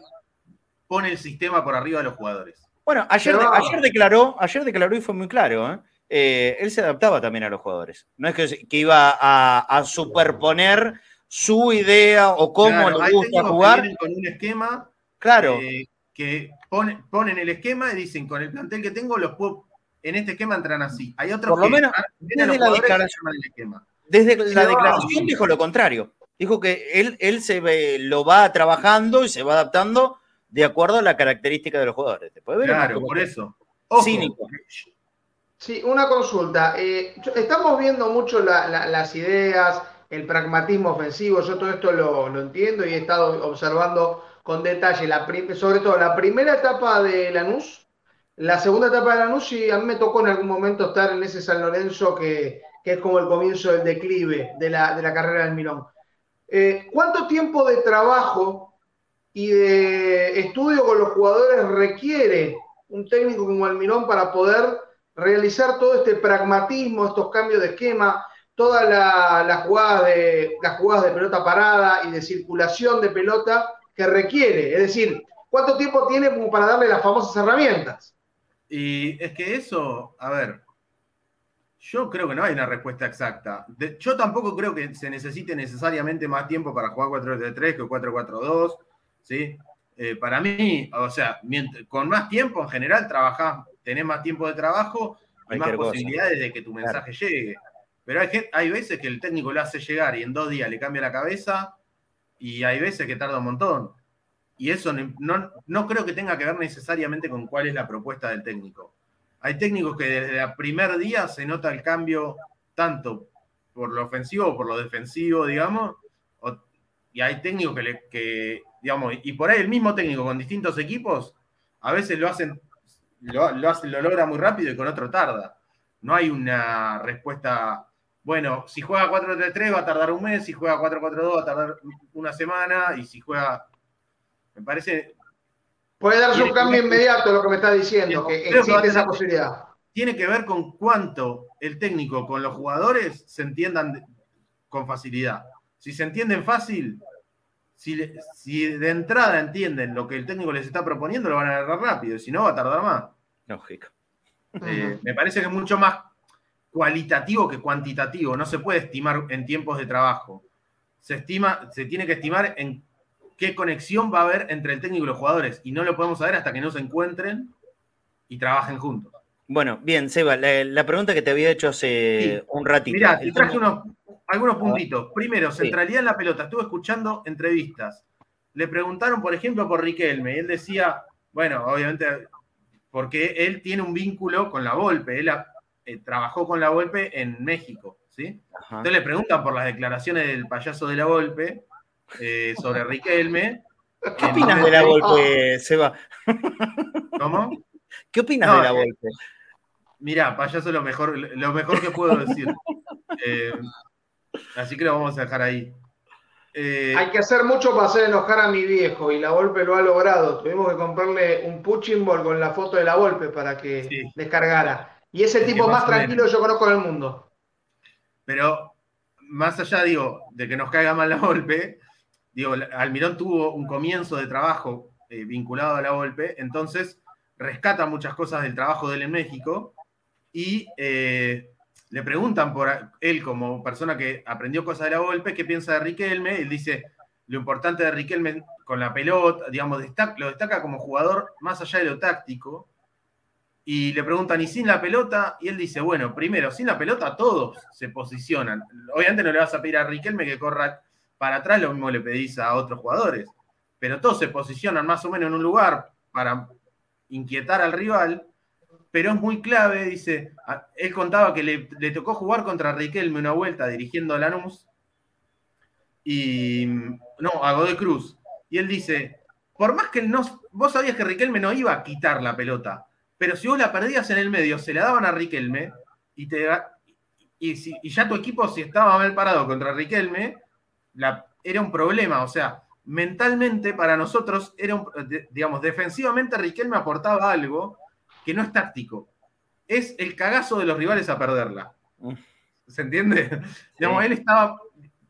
pone el sistema por arriba de los jugadores. Bueno, ayer, Pero- ayer declaró, ayer declaró y fue muy claro, ¿eh? Eh, él se adaptaba también a los jugadores. No es que, que iba a, a superponer su idea o cómo Claro, le gusta jugar. con un esquema Claro, eh, que pone- ponen el esquema y dicen, con el plantel que tengo, los puedo, en este esquema entran así. Hay otros Por lo que menos, a los desde la declaración- el esquema. desde la declaración dijo lo contrario. Dijo que él, él se ve- lo va trabajando y se va adaptando de acuerdo a la característica de los jugadores. Después veremos Claro, cómo- por eso. Ojo, Cínico. Sí, una consulta. Eh, estamos viendo mucho la- la- las ideas, el pragmatismo ofensivo. Yo todo esto lo, lo entiendo y he estado observando con detalle, la sobre todo la primera etapa de Lanús, la segunda etapa de Lanús, y a mí me tocó en algún momento estar en ese San Lorenzo que, que es como el comienzo del declive de la, de la carrera del Mirón. Eh, ¿Cuánto tiempo de trabajo y de estudio con los jugadores requiere un técnico como Almirón para poder realizar todo este pragmatismo, estos cambios de esquema, todas la- las jugadas de, las jugadas de pelota parada y de circulación de pelota que requiere? Es decir, ¿cuánto tiempo tiene como para darle las famosas herramientas? Y es que eso, a ver, yo creo que no hay una respuesta exacta. Yo tampoco creo que se necesite necesariamente más tiempo para jugar 4-3-3 que 4-4-2, ¿sí? Eh, para mí, o sea, con más tiempo en general trabajás, tenés más tiempo de trabajo y más cosa. posibilidades de que tu mensaje llegue. Pero hay, veces que el técnico lo hace llegar y en dos días le cambia la cabeza y hay veces que tarda un montón. Y eso no, no- no creo que tenga que ver necesariamente con cuál es la propuesta del técnico. Hay técnicos que desde el primer día se nota el cambio tanto por lo ofensivo o por lo defensivo, digamos, o- y hay técnicos que, le, que, digamos, y por ahí el mismo técnico con distintos equipos, a veces lo hacen, lo, lo, logra muy rápido y con otro tarda. No hay una respuesta bueno, si juega 4-3-3 va a tardar un mes, si juega 4-4-2 va a tardar una semana, y si juega. Me parece. Puede darse un cambio inmediato, lo que me está diciendo, que existe esa posibilidad. Tiene que ver con cuánto el técnico con los jugadores se entiendan con facilidad. Si se entienden fácil, si, de entrada entienden lo que el técnico les está proponiendo, lo van a agarrar rápido, si no, va a tardar más. Lógico. Eh, me parece que es mucho más cualitativo que cuantitativo. No se puede estimar en tiempos de trabajo. Se estima, se tiene que estimar en qué conexión va a haber entre el técnico y los jugadores. Y no lo podemos saber hasta que no se encuentren y trabajen juntos. Bueno, bien, Seba, la, pregunta que te había hecho hace un ratito. Mirá, te traje algunos puntitos. Primero, centralidad en la pelota. Estuve escuchando entrevistas. Le preguntaron, por ejemplo, por Riquelme. Y él decía, bueno, obviamente, porque él tiene un vínculo con la Volpe. Él eh, trabajó con la Volpe en México, ¿sí? Entonces le preguntan por las declaraciones del payaso de la Volpe eh, sobre Riquelme. ¿Qué opinas de la Volpe, Seba? ¿Cómo? ¿Qué opinas de la eh, Volpe? Mirá, payaso lo mejor, lo mejor que puedo decir. *laughs* así que lo vamos a dejar ahí. Hay que hacer mucho para hacer enojar a mi viejo y la Volpe lo ha logrado. Tuvimos que comprarle un punching ball con la foto de la Volpe para que descargara. Y es el tipo más, tranquilo que yo conozco en el mundo. Pero más allá, digo, de que nos caiga mal la golpe, digo, Almirón tuvo un comienzo de trabajo eh, vinculado a la golpe, entonces rescata muchas cosas del trabajo de él en México y eh, le preguntan por él como persona que aprendió cosas de la golpe, qué piensa de Riquelme, él dice, lo importante de Riquelme con la pelota, digamos, lo destaca como jugador más allá de lo táctico, y le preguntan, ¿y sin la pelota? Y él dice, bueno, primero, sin la pelota todos se posicionan. Obviamente no le vas a pedir a Riquelme que corra para atrás, lo mismo le pedís a otros jugadores, pero todos se posicionan más o menos en un lugar para inquietar al rival, pero es muy clave, dice, él contaba que le, tocó jugar contra Riquelme una vuelta dirigiendo a Lanús, y no, a Godoy Cruz, y él dice, por más que no, vos sabías que Riquelme no iba a quitar la pelota, pero si vos la perdías en el medio, se la daban a Riquelme y, te, y, ya tu equipo, si estaba mal parado contra Riquelme, era un problema. O sea, mentalmente para nosotros, era digamos, defensivamente Riquelme aportaba algo que no es táctico. Es el cagazo de los rivales a perderla. ¿Se entiende? Digamos, él estaba.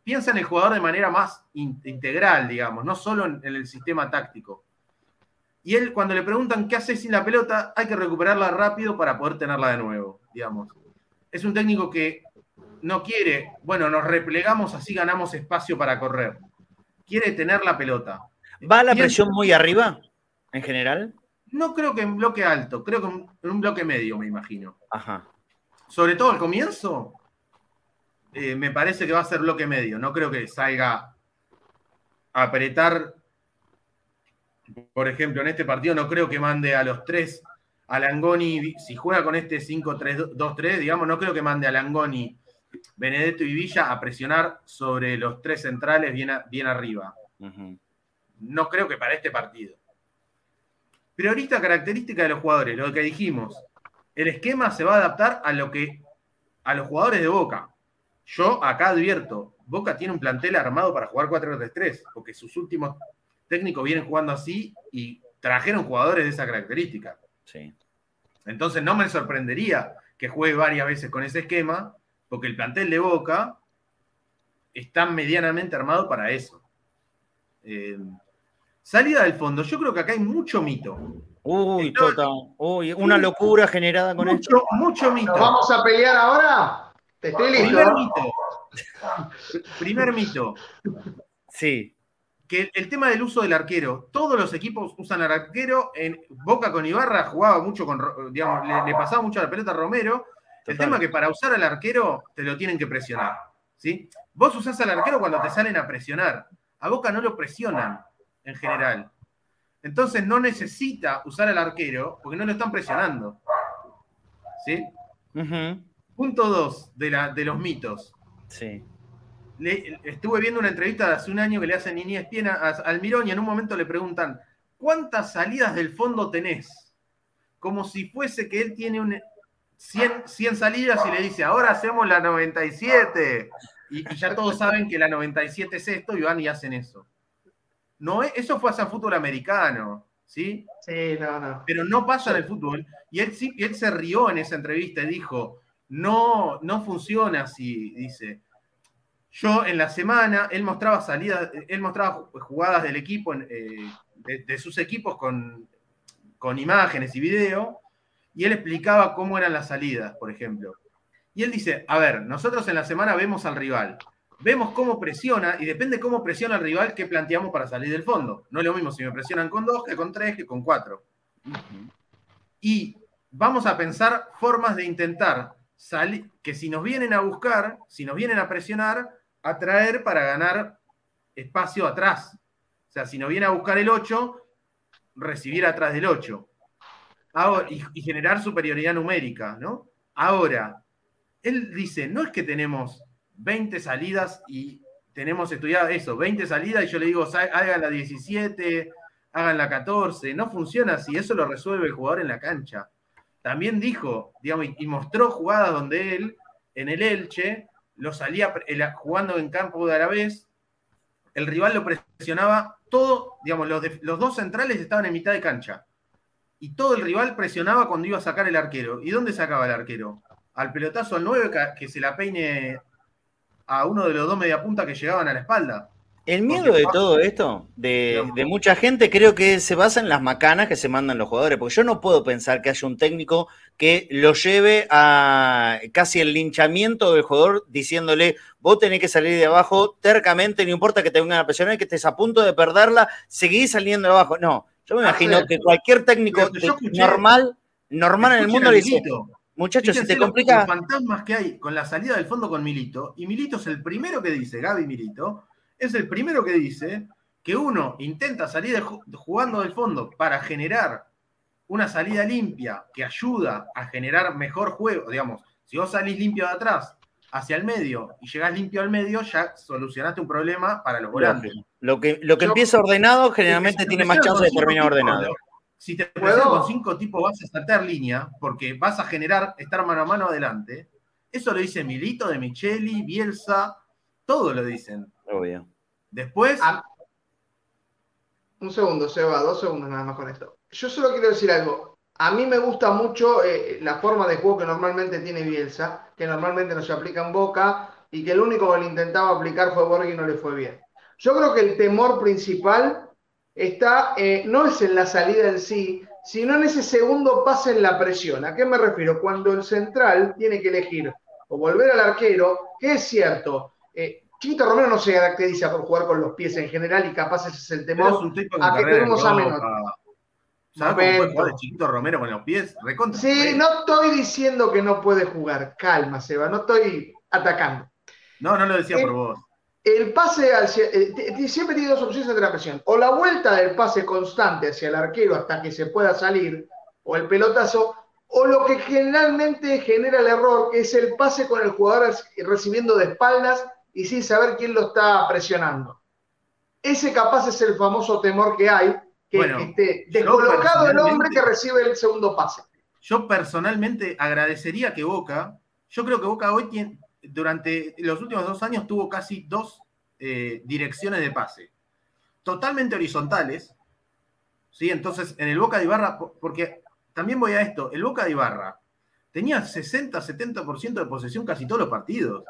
Piensa en el jugador de manera más integral, digamos, no solo en el sistema táctico. Y él, cuando le preguntan qué hace sin la pelota, hay que recuperarla rápido para poder tenerla de nuevo, digamos. Es un técnico que no quiere, bueno, nos replegamos, así ganamos espacio para correr. Quiere tener la pelota. ¿Va la presión muy arriba, en general? No creo que en bloque alto, creo que en un bloque medio, me imagino. Ajá. Sobre todo al comienzo, eh, me parece que va a ser bloque medio. No creo que salga a apretar por ejemplo, en este partido no creo que mande a los tres a Langoni, si juega con este 5-3-2-3, digamos, no creo que mande a Langoni, Benedetto y Villa a presionar sobre los tres centrales bien, bien arriba. No creo que para este partido. Priorista característica de los jugadores, lo que dijimos. El esquema se va a adaptar a lo que a los jugadores de Boca. Yo acá advierto, Boca tiene un plantel armado para jugar 4-3-3, porque sus últimos técnicos vienen jugando así y trajeron jugadores de esa característica. Sí. Entonces no me sorprendería que juegue varias veces con ese esquema, porque el plantel de Boca está medianamente armado para eso. Eh, salida del fondo, yo creo que acá hay mucho mito. Uy, total. Uy, una locura generada con mucho, esto. Mucho mito. vamos a pelear ahora? Te estoy listo. Primer mito. Primer mito. Sí que el tema del uso del arquero, todos los equipos usan al arquero, en Boca con Ibarra jugaba mucho con, digamos, le, pasaba mucho la pelota a Romero. El tema es que para usar al arquero te lo tienen que presionar, ¿sí? Vos usás al arquero cuando te salen a presionar. A Boca no lo presionan en general. Entonces no necesita usar al arquero porque no lo están presionando. ¿Sí? Punto dos de, de los mitos. Sí estuve viendo una entrevista de hace un año que le hacen Inés Espiena a Almirón y en un momento le preguntan, ¿cuántas salidas del fondo tenés? Como si fuese que él tiene 100, 100 salidas y le dice, ahora hacemos la 97. Y, y ya todos saben que la 97 es esto y van y hacen eso. No, es- eso fue hacia fútbol americano, ¿sí? Sí, no, no. pero no pasa en el fútbol. Y él, sí- él se rió en esa entrevista y dijo, no, no funciona así, dice. Yo en la semana, él mostraba salidas, él mostraba jugadas del equipo, eh, de, de sus equipos con, con imágenes y video, y él explicaba cómo eran las salidas, por ejemplo. Y él dice, a ver, nosotros en la semana vemos al rival, vemos cómo presiona, y depende cómo presiona el rival, qué planteamos para salir del fondo. No es lo mismo si me presionan con dos, que con tres, que con cuatro y vamos a pensar formas de intentar salir, que si nos vienen a buscar, si nos vienen a presionar, atraer para ganar espacio atrás. O sea, si nos viene a buscar el 8, recibir atrás del 8. Ahora, y, y generar superioridad numérica, ¿no? Ahora, él dice, no es que tenemos 20 salidas y tenemos estudiado eso, 20 salidas y yo le digo, "Sa- hagan la 17, hagan la 14. No funciona así, eso lo resuelve el jugador en la cancha. También dijo, digamos, y- mostró jugadas donde él, en el Elche, lo salía jugando en campo de Alavés, el rival lo presionaba todo, digamos, los, los dos centrales estaban en mitad de cancha. Y todo el rival presionaba cuando iba a sacar el arquero. ¿Y dónde sacaba el arquero? Al pelotazo al 9 que, que se la peine a uno de los dos mediapunta que llegaban a la espalda. El miedo de todo esto, de, de mucha gente, creo que se basa en las macanas que se mandan los jugadores, porque yo no puedo pensar que haya un técnico que lo lleve a casi el linchamiento del jugador diciéndole, vos tenés que salir de abajo tercamente, no importa que te vengan a presionar, que estés a punto de perderla, seguís saliendo de abajo. No, yo me imagino Hacer. que cualquier técnico normal, normal en el mundo le dice. Muchachos, si te complica... Los fantasmas que hay con la salida del fondo con Milito, y Milito es el primero que dice, Gaby Milito, es el primero que dice que uno intenta salir de jugando del fondo para generar una salida limpia que ayuda a generar mejor juego. Digamos, si vos salís limpio de atrás hacia el medio y llegás limpio al medio, ya solucionaste un problema para los volantes. Lo que, lo que Yo- empieza ordenado generalmente tiene más chance de terminar ordenado. Si te presionan con cinco tipos vas a saltar línea porque vas a generar, estar mano a mano adelante. Eso lo dice Milito, de Micheli, Bielsa, todo lo dicen. Obvio. Después, Ah, Un segundo, Seba, dos segundos nada más con esto. Yo solo quiero decir algo. A mí me gusta mucho eh, la forma de juego que normalmente tiene Bielsa, que normalmente no se aplica en Boca y que el único que lo intentaba aplicar fue Borghi y no le fue bien. Yo creo que el temor principal está, eh, no es en la salida en sí, sino en ese segundo pase en la presión. ¿A qué me refiero? Cuando el central tiene que elegir o volver al arquero, que es cierto, eh, Chiquito Romero no se caracteriza por jugar con los pies en general y capaz ese es el temor. a que tenemos a menos. ¿Sabes cómo puede jugar el chiquito Romero con los pies? Recontra. Sí, no estoy diciendo que no puede jugar. Calma, Seba, no estoy atacando. no, no lo decía Eh, por vos. El pase hacia, eh, siempre tiene dos opciones ante la presión. O la vuelta del pase constante hacia el arquero hasta que se pueda salir, o el pelotazo, o lo que generalmente genera el error, que es el pase con el jugador recibiendo de espaldas y sin saber quién lo está presionando. Ese capaz es el famoso temor que hay, que Bueno, esté descolocado el hombre que recibe el segundo pase. Yo personalmente agradecería que Boca, yo creo que Boca hoy tiene, durante los últimos dos años tuvo casi dos eh, direcciones de pase, totalmente horizontales, ¿sí? Entonces, en el Boca de Ibarra, po- porque también voy a esto, el Boca de Ibarra tenía 60-70% de posesión casi todos los partidos,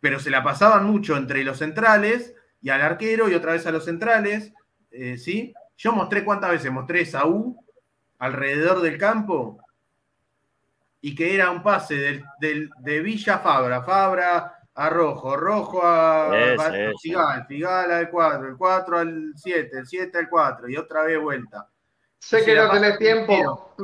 pero se la pasaban mucho entre los centrales y al arquero y otra vez a los centrales, eh, ¿sí? Yo mostré cuántas veces, mostré Saúl alrededor del campo y que era un pase del, del- de Villa a Fabra, Fabra a Rojo, Rojo a. Figal, Figal al 4, el 4 al 7, el 7 al 4 y otra vez vuelta. Sé que no tenés tiempo.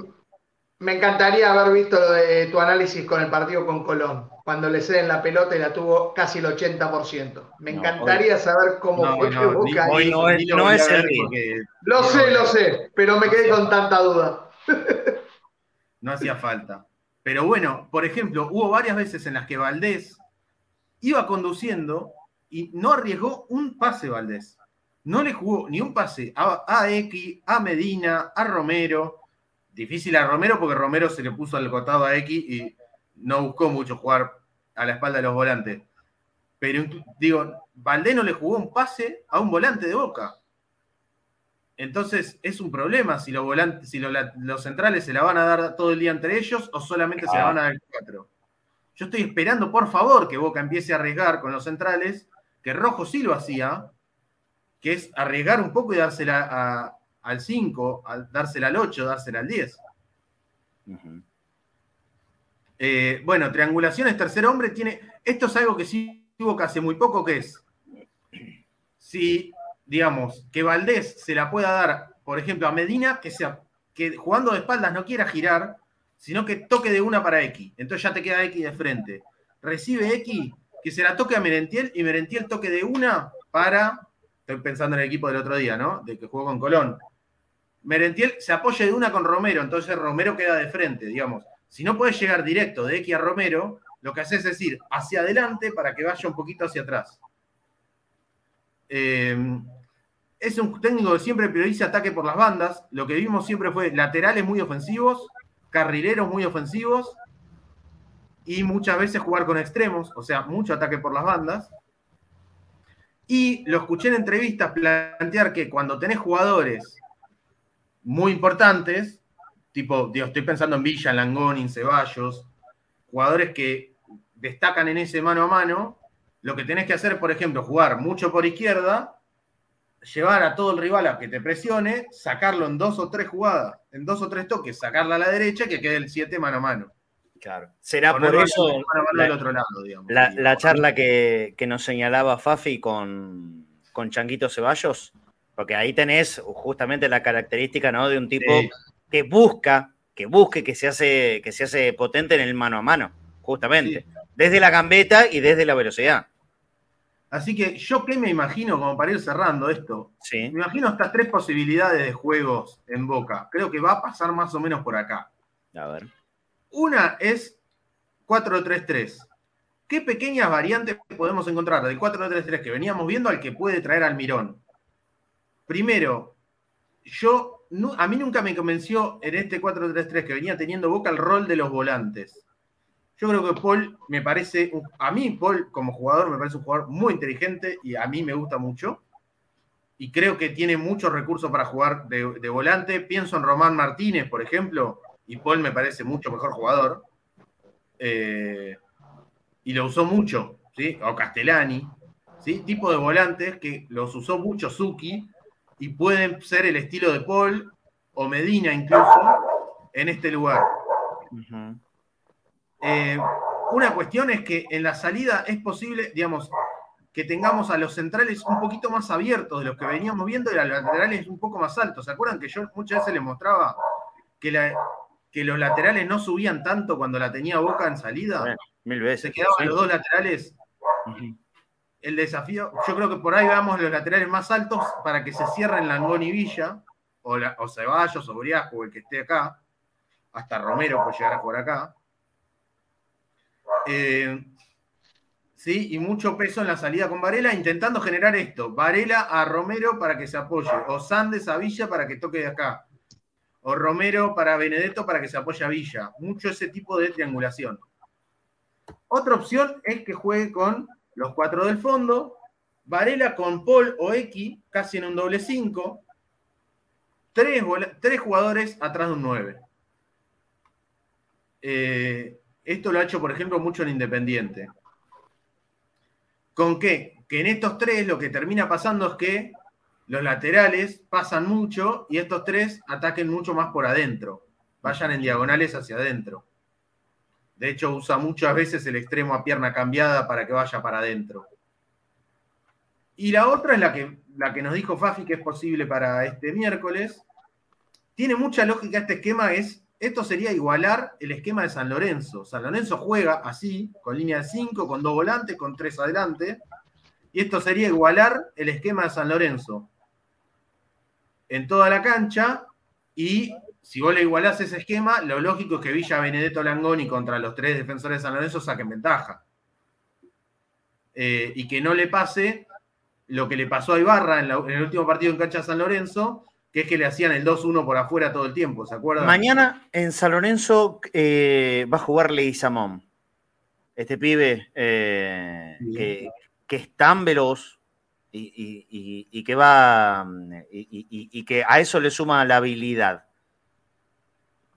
Me encantaría haber visto lo de tu análisis con el partido con Colón, cuando le ceden la pelota y la tuvo casi el 80%. Me No, encantaría saber cómo No, fue que no, ni- Boca hoy no es- lo es el porque Lo no, sé, no, lo sé, pero me quedé con tanta duda. no hacía falta. Pero bueno, por ejemplo, hubo varias veces en las que Valdés iba conduciendo y no arriesgó un pase Valdés. No le jugó ni un pase a, a X, a Medina, a Romero. difícil a Romero porque Romero se le puso al costado a X y no buscó mucho jugar a la espalda de los volantes. Pero digo, Valdés no le jugó un pase a un volante de boca. Entonces es un problema si los volantes, si los, centrales se la van a dar todo el día entre ellos o solamente se la van a dar cuatro. Yo estoy esperando, por favor, que Boca empiece a arriesgar con los centrales, que Rojo sí lo hacía, que es arriesgar un poco y dársela al 5, dársela al 8, dársela al 10. Eh, bueno, triangulaciones, tercer hombre tiene. Esto es algo que sí Boca hace muy poco, que es. Si, digamos, que Valdés se la pueda dar, por ejemplo, a Medina, que sea que jugando de espaldas no quiera girar, sino que toque de una para X. Entonces ya te queda X de frente. Recibe X, que se la toque a Merentiel y Merentiel toque de una para. Estoy pensando en el equipo del otro día, ¿no? De que jugó con Colón. Merentiel se apoya de una con Romero, entonces Romero queda de frente, digamos. Si no puedes llegar directo de X a Romero, lo que haces es ir hacia adelante para que vaya un poquito hacia atrás. Eh, es un técnico que siempre prioriza ataque por las bandas. Lo que vimos siempre fue laterales muy ofensivos, carrileros muy ofensivos y muchas veces jugar con extremos, o sea, mucho ataque por las bandas. Y lo escuché en entrevistas plantear que cuando tenés jugadores muy importantes, tipo, digo, estoy pensando en Villa, Langoni, Ceballos, jugadores que destacan en ese mano a mano, lo que tenés que hacer, por ejemplo, jugar mucho por izquierda, llevar a todo el rival a que te presione, sacarlo en dos o tres jugadas, en dos o tres toques, sacarla a la derecha y que quede el 7 mano a mano. Claro. Será por eso la, charla que, nos señalaba Fafi con, con Changuito Ceballos, porque ahí tenés justamente la característica ¿no? de un tipo que busca, que busque, que se hace, que se hace potente en el mano a mano, justamente. Desde la gambeta y desde la velocidad. Así que yo qué me imagino, como para ir cerrando esto, me imagino estas tres posibilidades de juegos en Boca. Creo que va a pasar más o menos por acá. A ver. Una es 4-3-3. ¿Qué pequeñas variantes podemos encontrar del 4-3-3 que veníamos viendo al que puede traer Almirón? Primero, yo, a mí nunca me convenció en este 4-3-3 que venía teniendo Boca el rol de los volantes. Yo creo que Paul me parece, a mí Paul como jugador me parece un jugador muy inteligente y a mí me gusta mucho. Y creo que tiene muchos recursos para jugar de, volante. Pienso en Román Martínez, por ejemplo, y Paul me parece mucho mejor jugador. Eh, y lo usó mucho, ¿sí? O Castellani, ¿sí? Tipo de volantes que los usó mucho Suki y pueden ser el estilo de Paul o Medina incluso en este lugar. Eh, una cuestión es que en la salida es posible, digamos, que tengamos a los centrales un poquito más abiertos de los que veníamos viendo y a los laterales un poco más altos. ¿Se acuerdan que yo muchas veces les mostraba que, que los laterales no subían tanto cuando la tenía Boca en salida? mil veces. Se quedaban los dos laterales. El desafío, yo creo que por ahí vamos los laterales más altos para que se cierren Langón y Villa, o, o Ceballos, o Briasco, el que esté acá. Hasta Romero puede llegar a jugar acá eh, sí, y mucho peso en la salida con Varela, intentando generar esto. Varela a Romero para que se apoye, o Sandes a Villa para que toque de acá, o Romero para Benedetto para que se apoye a Villa. Mucho ese tipo de triangulación. Otra opción es que juegue con los cuatro del fondo, Varela con Paul o X, casi en un doble 5, tres, jugadores atrás de un 9. Eh, esto lo ha hecho, por ejemplo, mucho en Independiente. ¿Con qué? Que en estos tres lo que termina pasando es que los laterales pasan mucho y estos tres ataquen mucho más por adentro, vayan en diagonales hacia adentro. De hecho, usa muchas veces el extremo a pierna cambiada para que vaya para adentro. Y la otra es la que, la que nos dijo Fafi que es posible para este miércoles. Tiene mucha lógica este esquema, es esto sería igualar el esquema de San Lorenzo. San Lorenzo juega así, con línea de 5, con dos volantes, con tres adelante. Y esto sería igualar el esquema de San Lorenzo en toda la cancha. Y si vos le igualás ese esquema, lo lógico es que Villa Benedetto Langoni contra los tres defensores de San Lorenzo saquen ventaja. Eh, y que no le pase lo que le pasó a Ibarra en, en el último partido en cancha de San Lorenzo, que es que le hacían el 2-1 por afuera todo el tiempo, ¿se acuerdan? Mañana en San Lorenzo eh, va a jugar Leguizamón. Este pibe eh, que, que es tan veloz y, y- y- y que va y que a eso le suma la habilidad.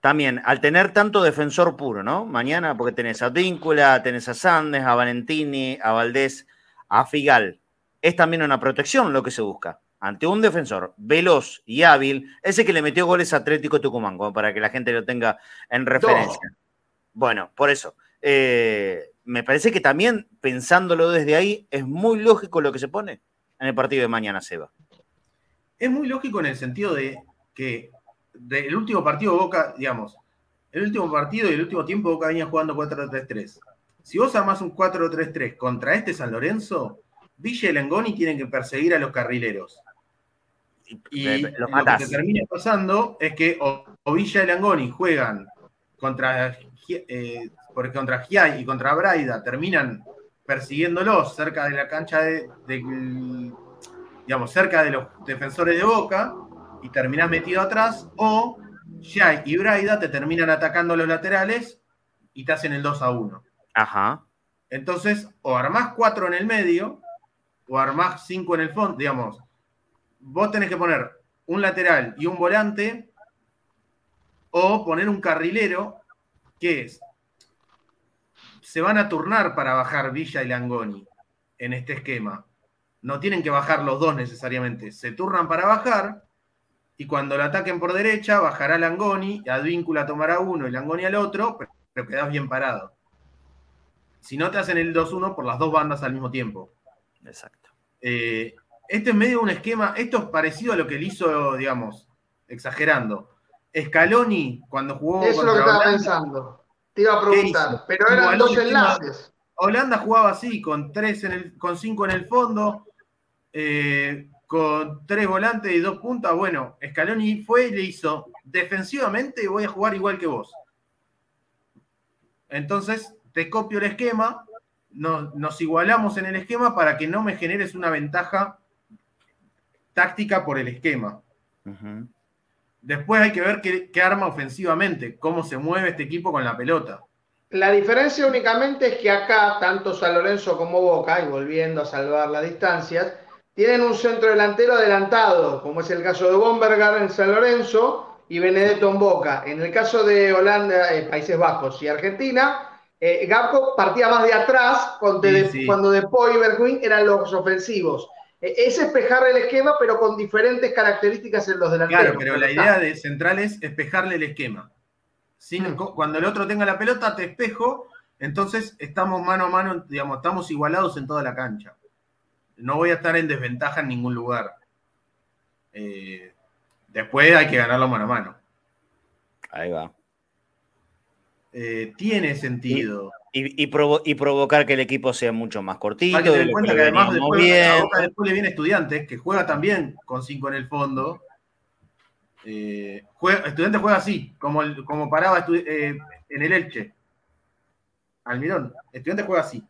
También, al tener tanto defensor puro, ¿no? Mañana, porque tenés a Víncula, tenés a Sandes, a Valentini, a Valdés, a Figal. Es también una protección lo que se busca. Ante un defensor veloz y hábil, ese que le metió goles a Atlético Tucumán, como para que la gente lo tenga en referencia. Bueno, por eso. eh, me parece que también, pensándolo desde ahí, es muy lógico lo que se pone en el partido de mañana, Seba. Es muy lógico en el sentido de que del último partido Boca, digamos, el último partido y el último tiempo Boca venía jugando 4-3-3. Si vos armás un 4-3-3 contra este San Lorenzo, Villa y Langoni tienen que perseguir a los carrileros. Y lo lo que termina pasando es que o, o Villa y Langoni juegan contra, eh, contra Giai y contra Braida, terminan persiguiéndolos cerca de la cancha de, de- digamos, cerca de los defensores de Boca y terminás metido atrás, o Giai y Braida te terminan atacando los laterales y te hacen el 2 a 1. Ajá. Entonces, o armás cuatro en el medio, o armás cinco en el fondo, digamos. Vos tenés que poner un lateral y un volante, o poner un carrilero, que es, se van a turnar para bajar Villa y Langoni en este esquema. No tienen que bajar los dos necesariamente, se turnan para bajar, y cuando lo ataquen por derecha, bajará Langoni, y Advíncula tomará uno y Langoni al otro, pero, pero quedás bien parado. Si no te hacen el 2-1 por las dos bandas al mismo tiempo. Exacto. Eh, este es medio un esquema, esto es parecido a lo que él hizo, digamos, exagerando. Scaloni, cuando jugó Eso es lo que estaba Holanda, pensando. Te iba a ¿Qué preguntar, pero eran Igualó dos enlaces. Holanda jugaba así, con tres en el, con cinco en el fondo, eh, con tres volantes y dos puntas. Bueno, Scaloni fue y le hizo defensivamente voy a jugar igual que vos. Entonces, te copio el esquema, nos, nos igualamos en el esquema para que no me generes una ventaja táctica por el esquema. Después hay que ver qué, qué arma ofensivamente, cómo se mueve este equipo con la pelota. La diferencia únicamente es que acá, tanto San Lorenzo como Boca, y volviendo a salvar las distancias, tienen un centro delantero adelantado, como es el caso de Bombergar en San Lorenzo y Benedetto en Boca. En el caso de Holanda, eh, Países Bajos y Argentina, eh, Gapco partía más de atrás cuando Sí, de, sí. cuando de Poi y Bergwijn eran los ofensivos. Eh, es espejar el esquema, pero con diferentes características en los delanteros. Claro, pero la idea de central es espejarle el esquema. Sin- Mm. Cuando el otro tenga la pelota, te espejo, entonces estamos mano a mano, digamos, estamos igualados en toda la cancha. No voy a estar en desventaja en ningún lugar. Eh, después hay que ganarlo mano a mano. Ahí va. Eh, tiene sentido. Y, y provo- y provocar que el equipo sea mucho más cortito. Hay que tener de en lo cuenta que que además después, a después le viene Estudiantes, que juega también con cinco en el fondo. Eh, juega- Estudiantes juega así, como, el- como paraba eh, en el Elche. Almirón. Estudiantes juega así.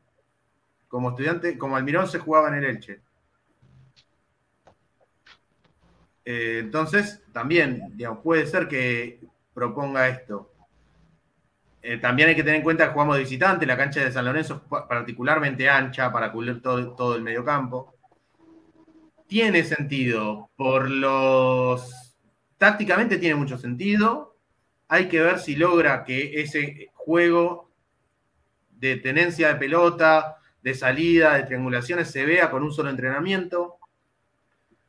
Como estudiante, como Almirón se jugaba en el Elche. Eh, entonces, también, digamos, puede ser que proponga esto. Eh, también hay que tener en cuenta que jugamos de visitante, la cancha de San Lorenzo es pa- particularmente ancha para cubrir todo, todo el mediocampo. Tiene sentido, por los... Tácticamente tiene mucho sentido. Hay que ver si logra que ese juego de tenencia de pelota, de salida, de triangulaciones se vea con un solo entrenamiento.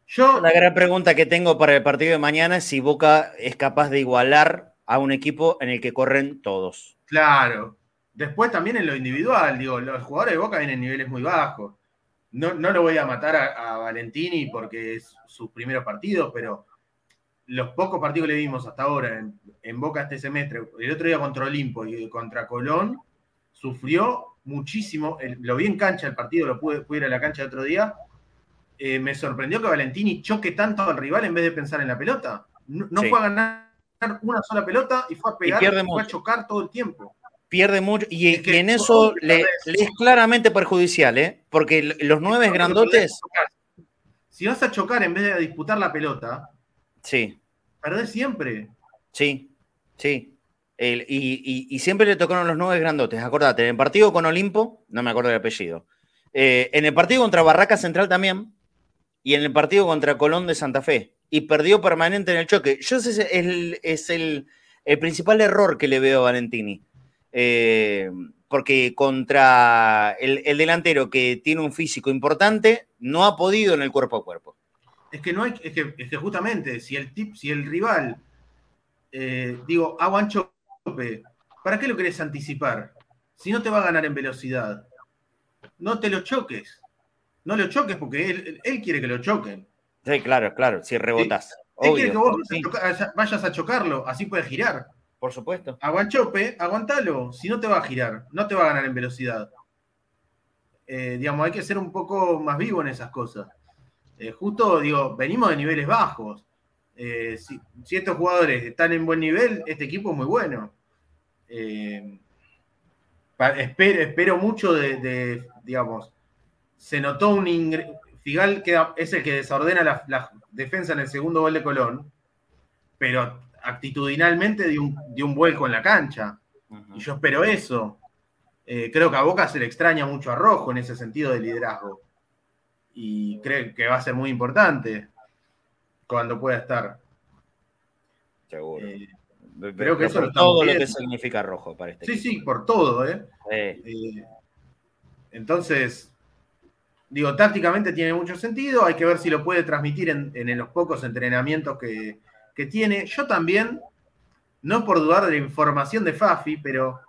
Yo, La gran pregunta que tengo para el partido de mañana es si Boca es capaz de igualar a un equipo en el que corren todos. Claro. Después también en lo individual, digo, los jugadores de Boca vienen en niveles muy bajos. No, no lo voy a matar a, a Valentini porque es sus primeros partidos, pero los pocos partidos que le vimos hasta ahora en, en Boca este semestre, el otro día contra Olimpo y contra Colón, sufrió muchísimo. El- lo vi en cancha el partido, lo pude, pude ir a la cancha el otro día. Eh, me sorprendió que Valentini choque tanto al rival en vez de pensar en la pelota. No, no Sí. fue a ganar una sola pelota y fue a pegar, pierde fue a chocar todo el tiempo. Pierde mucho y, Es que y en eso le, es claramente perjudicial, ¿eh? Porque los nueve grandotes. Si vas a chocar en vez de disputar la pelota, Sí. Perdés siempre. Sí, sí. y, siempre le tocaron los nueve grandotes. Acordate, en el partido con Olimpo, no me acuerdo el apellido. Eh, en el partido contra Barraca Central también. Y en el partido contra Colón de Santa Fe. Y perdió permanente en el choque. Yo sé es, es el, principal error que le veo a Valentini. Eh, porque contra el, delantero que tiene un físico importante, no ha podido en el cuerpo a cuerpo. Es que no hay, es que, justamente, si el tip, si el rival, eh, digo, Aguanchope, ¿para qué lo querés anticipar? Si no te va a ganar en velocidad, no te lo choques. No lo choques porque él, quiere que lo choquen. Sí, claro, claro, si rebotas. Él quiere que vos vayas a chocarlo, así puede girar. Por supuesto. Aguanchope, aguantalo, si no te va a girar, no te va a ganar en velocidad. Eh, digamos, hay que ser un poco más vivo en esas cosas. Eh, justo, digo, venimos de niveles bajos. Eh, si, estos jugadores están en buen nivel, este equipo es muy bueno. espero, espero, mucho de, digamos, se notó un Figal que es el que desordena la, la defensa en el segundo gol de Colón, pero actitudinalmente dio un, vuelco en la cancha. Y yo espero eso. Eh, creo que a Boca se le extraña mucho a Rojo en ese sentido de liderazgo. Y creo que va a ser muy importante cuando pueda estar. Seguro. Eh, creo que eso todo lo que significa Rojo para este Sí, sí, por todo. ¿eh? entonces, digo, tácticamente tiene mucho sentido. Hay que ver si lo puede transmitir en los pocos entrenamientos que, que tiene. Yo también, no por dudar de la información de Fafi, pero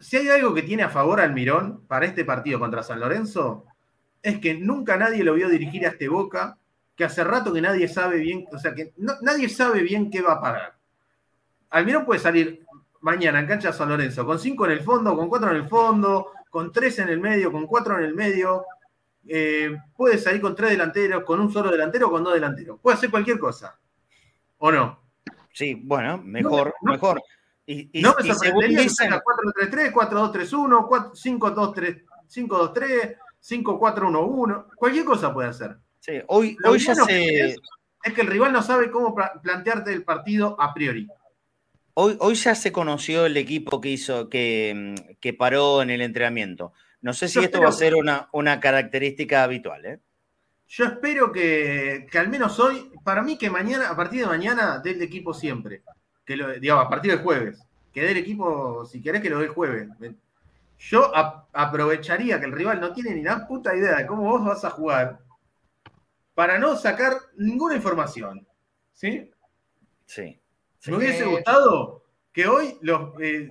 si hay algo que tiene a favor Almirón para este partido contra San Lorenzo, es que nunca nadie lo vio dirigir a este Boca, que hace rato que nadie sabe bien, o sea, que nadie sabe bien qué va a pagar. Almirón puede salir mañana en cancha San Lorenzo con cinco en el fondo, con cuatro en el fondo, con tres en el medio, con cuatro en el medio, eh, puede salir con tres delanteros, con un solo delantero o con dos delanteros. Puede hacer cualquier cosa. ¿O no? Sí, bueno, mejor, mejor. Y, no me sorprendería dicen... 4-3-3, 4-2-3-1, 5-2-3, 5-4-1-1. Cualquier cosa puede hacer. Sí, hoy, hoy ya se. Es, que el rival no sabe cómo plantearte el partido a priori. Hoy, hoy ya se conoció el equipo que hizo, que, que paró en el entrenamiento. No sé si esto va a ser una, una característica habitual. ¿eh? Yo espero que, al menos hoy, para mí que mañana, a partir de mañana, dé el equipo siempre. Que lo, digamos, a partir del jueves. Que dé el equipo, si querés, que lo dé el jueves. Yo aprovecharía que el rival no tiene ni una puta idea de cómo vos vas a jugar para no sacar ninguna información. ¿Sí? Sí. Me hubiese gustado que hoy los, eh,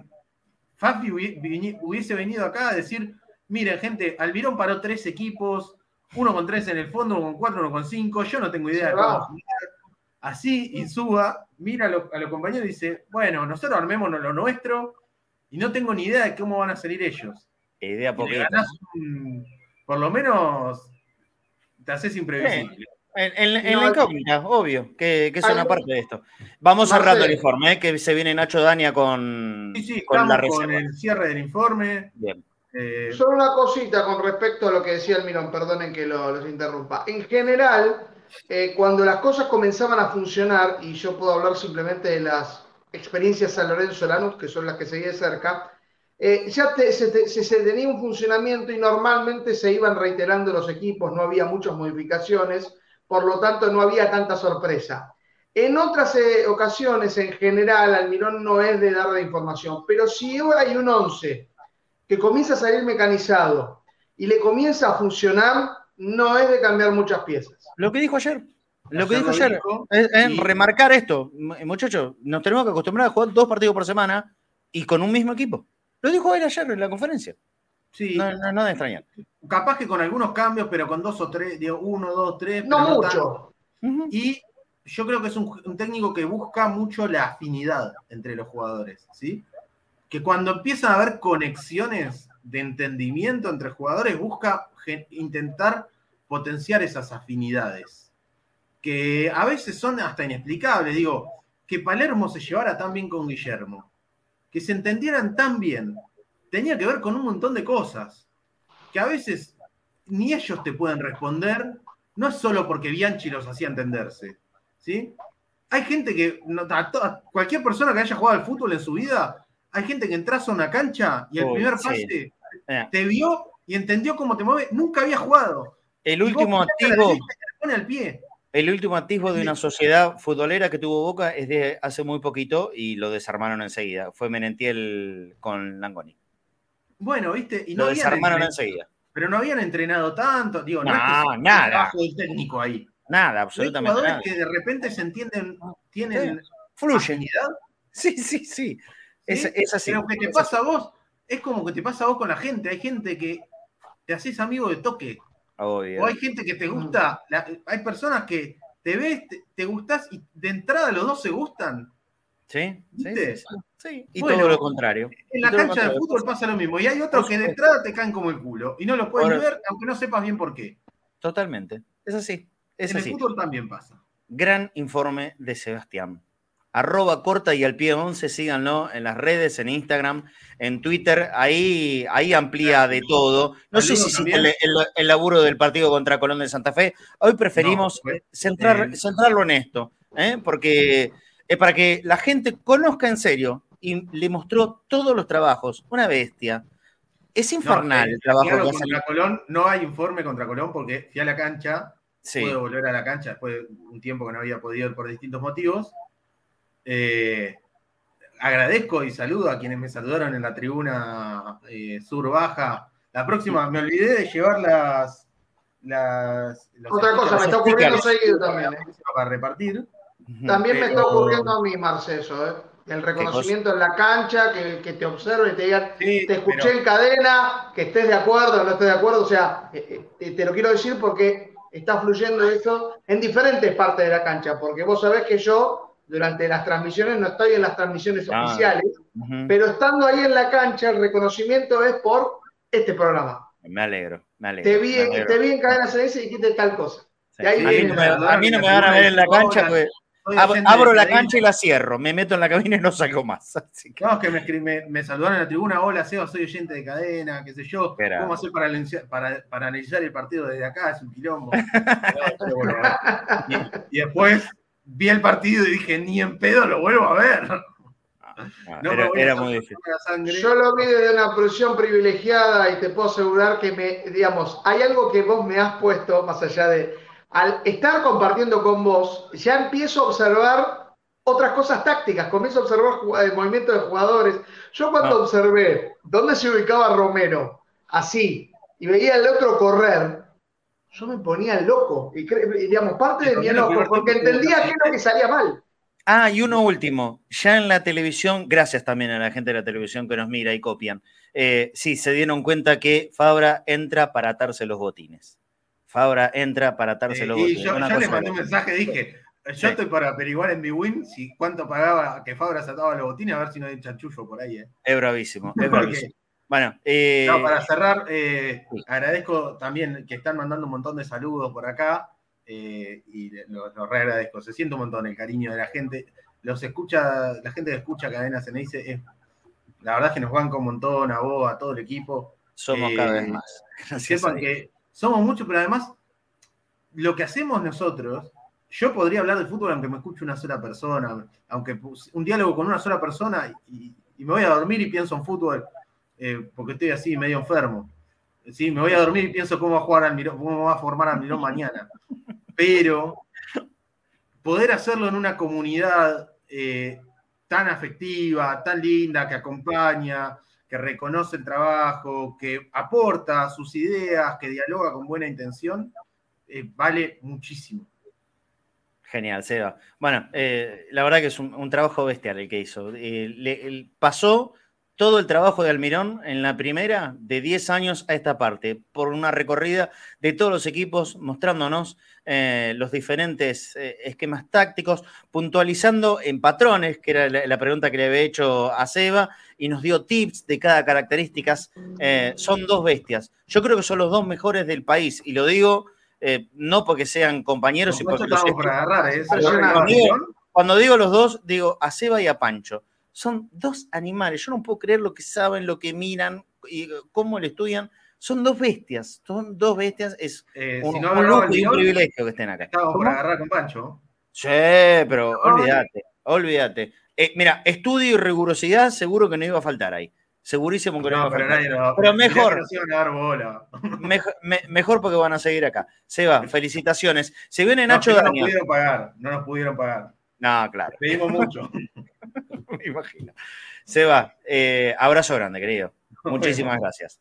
Fafi hubiese venido acá a decir, Miren, gente, Almirón paró tres equipos, uno con tres en el fondo, uno con cuatro, uno con cinco. Yo no tengo idea de cómo Así, y suba, mira a, los compañeros y dice, bueno, nosotros armémonos lo nuestro y no tengo ni idea de cómo van a salir ellos. Idea porque por lo menos te haces imprevisible. En, la incógnita, obvio, que, que es una parte de esto. Vamos cerrando el informe, ¿eh? que se viene Nacho Dania con, sí, sí, con la con el cierre del informe. Bien. Eh, Solo una cosita con respecto a lo que decía el Mirón, perdonen que los interrumpa. En general, eh, cuando las cosas comenzaban a funcionar, y yo puedo hablar simplemente de las experiencias San Lorenzo Lanús, que son las que seguí de cerca, eh, ya se, tenía un funcionamiento y normalmente se iban reiterando los equipos, no había muchas modificaciones, por lo tanto no había tanta sorpresa. En otras ocasiones, en general, Almirón no es de dar la información, pero si hay un 11 que comienza a salir mecanizado y le comienza a funcionar, no es de cambiar muchas piezas. Lo que dijo ayer. Lo que dijo ayer es, remarcar esto. Muchachos, nos tenemos que acostumbrar a jugar dos partidos por semana y con un mismo equipo. Lo dijo él ayer en la conferencia. Sí. No, no, de extrañar. Capaz que con algunos cambios, pero con dos o tres, digo, uno, dos, tres. No mucho. Y yo creo que es un, un, técnico que busca mucho la afinidad entre los jugadores, ¿sí? que cuando empiezan a haber conexiones de entendimiento entre jugadores, busca intentar potenciar esas afinidades, que a veces son hasta inexplicables. Digo, que Palermo se llevara tan bien con Guillermo, que se entendieran tan bien, tenía que ver con un montón de cosas, que a veces ni ellos te pueden responder, no es solo porque Bianchi los hacía entenderse, ¿sí? Hay gente que, cualquier persona que haya jugado al fútbol en su vida, hay gente que entras a una cancha y el primer pase eh. te vio y entendió cómo te mueve, nunca había jugado. El último activo. El último atisbo de una sociedad futbolera que tuvo Boca es de hace muy poquito y lo desarmaron enseguida. Fue Menentiel con Langoni. Bueno, viste, y no lo desarmaron enseguida. Pero no habían entrenado tanto, digo, no, no es nada. trabajo del técnico ahí. Nada, absolutamente nada. que de repente se entienden, tienen fluyen. Sí, sí, sí. Es, es, así. Pero que te pasa a vos, es como que te pasa a vos con la gente. Hay gente que te haces amigo de toque. O hay gente que te gusta, hay personas que te ves, te, gustas y de entrada los dos se gustan. Sí, sí, sí, Y todo lo contrario. En la cancha de fútbol pasa lo mismo. Y hay otros que de entrada te caen como el culo. Y no lo puedes ver, aunque no sepas bien por qué. Totalmente. Es así. Es en el fútbol también pasa. Gran informe de Sebastián arroba corta y al pie 11, síganlo en las redes, en Instagram, en Twitter, ahí, ahí amplía de todo. No sé si el, el, laburo del partido contra Colón de Santa Fe. Hoy preferimos pues, centrar, eh, centrarlo en esto, ¿eh? porque es para que la gente conozca en serio y le mostró todos los trabajos. Una bestia. Es infernal eh, el trabajo que contra Colón no hay informe contra Colón porque fui a la cancha, pude volver a la cancha después de un tiempo que no había podido ir por distintos motivos eh, agradezco y saludo a quienes me saludaron en la tribuna eh, sur baja. La próxima, me olvidé de llevar las. las Otra cosa, me está ocurriendo seguido también. ¿eh? Para repartir. También me está ocurriendo a mí, Marceso, el reconocimiento en la cancha, que, te observe y te digan, te escuché en cadena, que estés de acuerdo o no estés de acuerdo. O sea, te lo quiero decir porque está fluyendo eso en diferentes partes de la cancha, porque vos sabés que yo durante las transmisiones, no estoy en las transmisiones oficiales, pero estando ahí en la cancha, el reconocimiento es por este programa. Me alegro, me alegro. Te vi, Te vi en cadena CS y dijiste tal cosa. a, mí no me, van a ver en la cancha, pues. Abro la cancha y la cierro, me meto en la cabina y no salgo más. *laughs* Así que... No, que me, me, saludaron en la tribuna, hola Seba, soy oyente de cadena, qué sé yo, ¿cómo hacer para, para, para, analizar el partido desde acá? Es un quilombo. *laughs* y, después vi el partido y dije, ni en pedo lo vuelvo a ver. Ah, era, muy difícil. Yo lo vi desde una posición privilegiada y te puedo asegurar que me, digamos, hay algo que vos me has puesto, más allá de, al estar compartiendo con vos, ya empiezo a observar otras cosas tácticas, comienzo a observar el movimiento de jugadores. Yo cuando ah. observé dónde se ubicaba Romero, así, y veía al otro correr, yo me ponía loco. Y, digamos, parte de mi enojo, porque entendía que lo que salía mal. Ah, y uno último, ya en la televisión, gracias también a la gente de la televisión que nos mira y copian, eh, sí, se dieron cuenta que Fabra entra para atarse los botines. Fabra entra para atarse los botines. Y yo ya le mandé un mensaje, dije, yo estoy para averiguar en mi win si cuánto pagaba que Fabra se ataba los botines, a ver si no hay chanchullo por ahí. Eh. Es bravísimo, es *laughs* bravísimo. Bueno, eh, para cerrar, eh, agradezco también que están mandando un montón de saludos por acá eh, y lo, re agradezco. Se siente un montón el cariño de la gente. Los escucha, la gente que escucha Cadena se me dice, la verdad es que nos van con un montón, a vos, a todo el equipo. Somos cada vez más. *laughs* Sepan que somos muchos, pero además lo que hacemos nosotros, yo podría hablar de fútbol aunque me escuche una sola persona, aunque un diálogo con una sola persona y me voy a dormir y pienso en fútbol eh, porque estoy así medio enfermo. Sí, me voy a dormir y pienso cómo va a jugar Almirón, cómo va a formar Almirón mañana. Pero poder hacerlo en una comunidad eh, tan afectiva, tan linda, que acompaña, que reconoce el trabajo, que aporta sus ideas, que dialoga con buena intención, eh, vale muchísimo. Genial, Seba. Bueno, la verdad que es un, trabajo bestial el que hizo. pasó todo el trabajo de Almirón en la primera de 10 años a esta parte, por una recorrida de todos los equipos, mostrándonos eh, los diferentes eh, esquemas tácticos, puntualizando en patrones, que era la, pregunta que le había hecho a Seba, y nos dio tips de cada característica. Eh, son dos bestias. Yo creo que son los dos mejores del país, y lo digo no porque sean compañeros, y porque los agarrar, cuando digo los dos, digo a Seba y a Pancho son dos animales. Yo no puedo creer lo que saben, lo que miran y eh, cómo le estudian. Son dos bestias, son dos bestias. Es eh, un, si no un, privilegio que estén acá. Estamos por agarrar con Pancho. Sí, pero olvídate, olvídate. Eh, mira, estudio y rigurosidad seguro que no iba a faltar ahí. Segurísimo que no, iba a pero, faltar. nadie nos- Pero mejor. Mejor, me- mejor porque van a seguir acá. Seba, *laughs* felicitaciones. Se viene No, Nacho que no nos pudieron pagar, no nos pudieron pagar. No, claro, Pedimos mucho. *laughs* *laughs* me imagino. Seba, eh, abrazo grande, querido. Muchísimas gracias.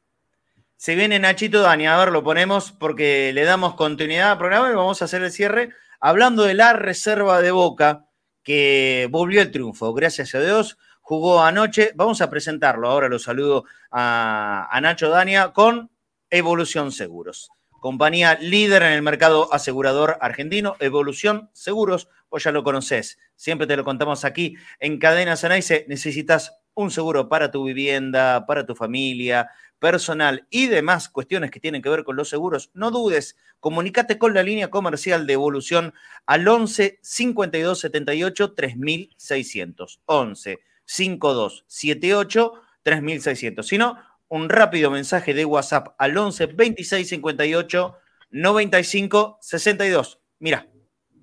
Se viene Nachito Dani, a ver, lo ponemos porque le damos continuidad al programa y vamos a hacer el cierre hablando de la reserva de Boca que volvió el triunfo, gracias a Dios, jugó anoche. Vamos a presentarlo, ahora lo saludo a, a Nacho Dania con Evolución Seguros. Compañía líder en el mercado asegurador argentino, Evolución Seguros, vos ya lo conocés, siempre te lo contamos aquí en Cadena Cenaice, necesitas un seguro para tu vivienda, para tu familia, personal y demás cuestiones que tienen que ver con los seguros, no dudes, comunícate con la línea comercial de Evolución al 11 52 78 3600. 11 52 78 3600. Si no, un rápido mensaje de WhatsApp al 11 26 58 95 62. Mira,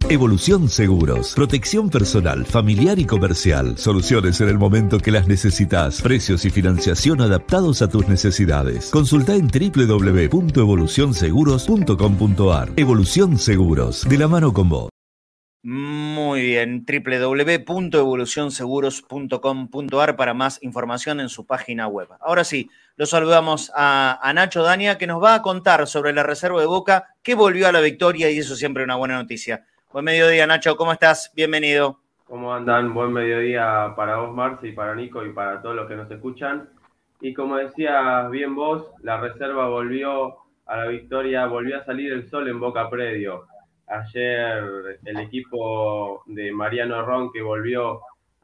Evolución Seguros. Protección personal, familiar y comercial. Soluciones en el momento que las necesitas. Precios y financiación adaptados a tus necesidades. Consulta en www.evolucionseguros.com.ar. Evolución Seguros. De la mano con vos. Muy bien, www.evolucionseguros.com.ar para más información en su página web. Ahora sí, lo saludamos a, Nacho Dania que nos va a contar sobre la reserva de Boca que volvió a la victoria y eso siempre una buena noticia. Buen mediodía, Nacho, ¿cómo estás? Bienvenido. ¿Cómo andan? Buen mediodía para vos, Marce, y para Nico y para todos los que nos escuchan. Y como decías bien vos, la reserva volvió a la victoria, volvió a salir el sol en Boca Predio. Ayer el equipo de Mariano Ron, que volvió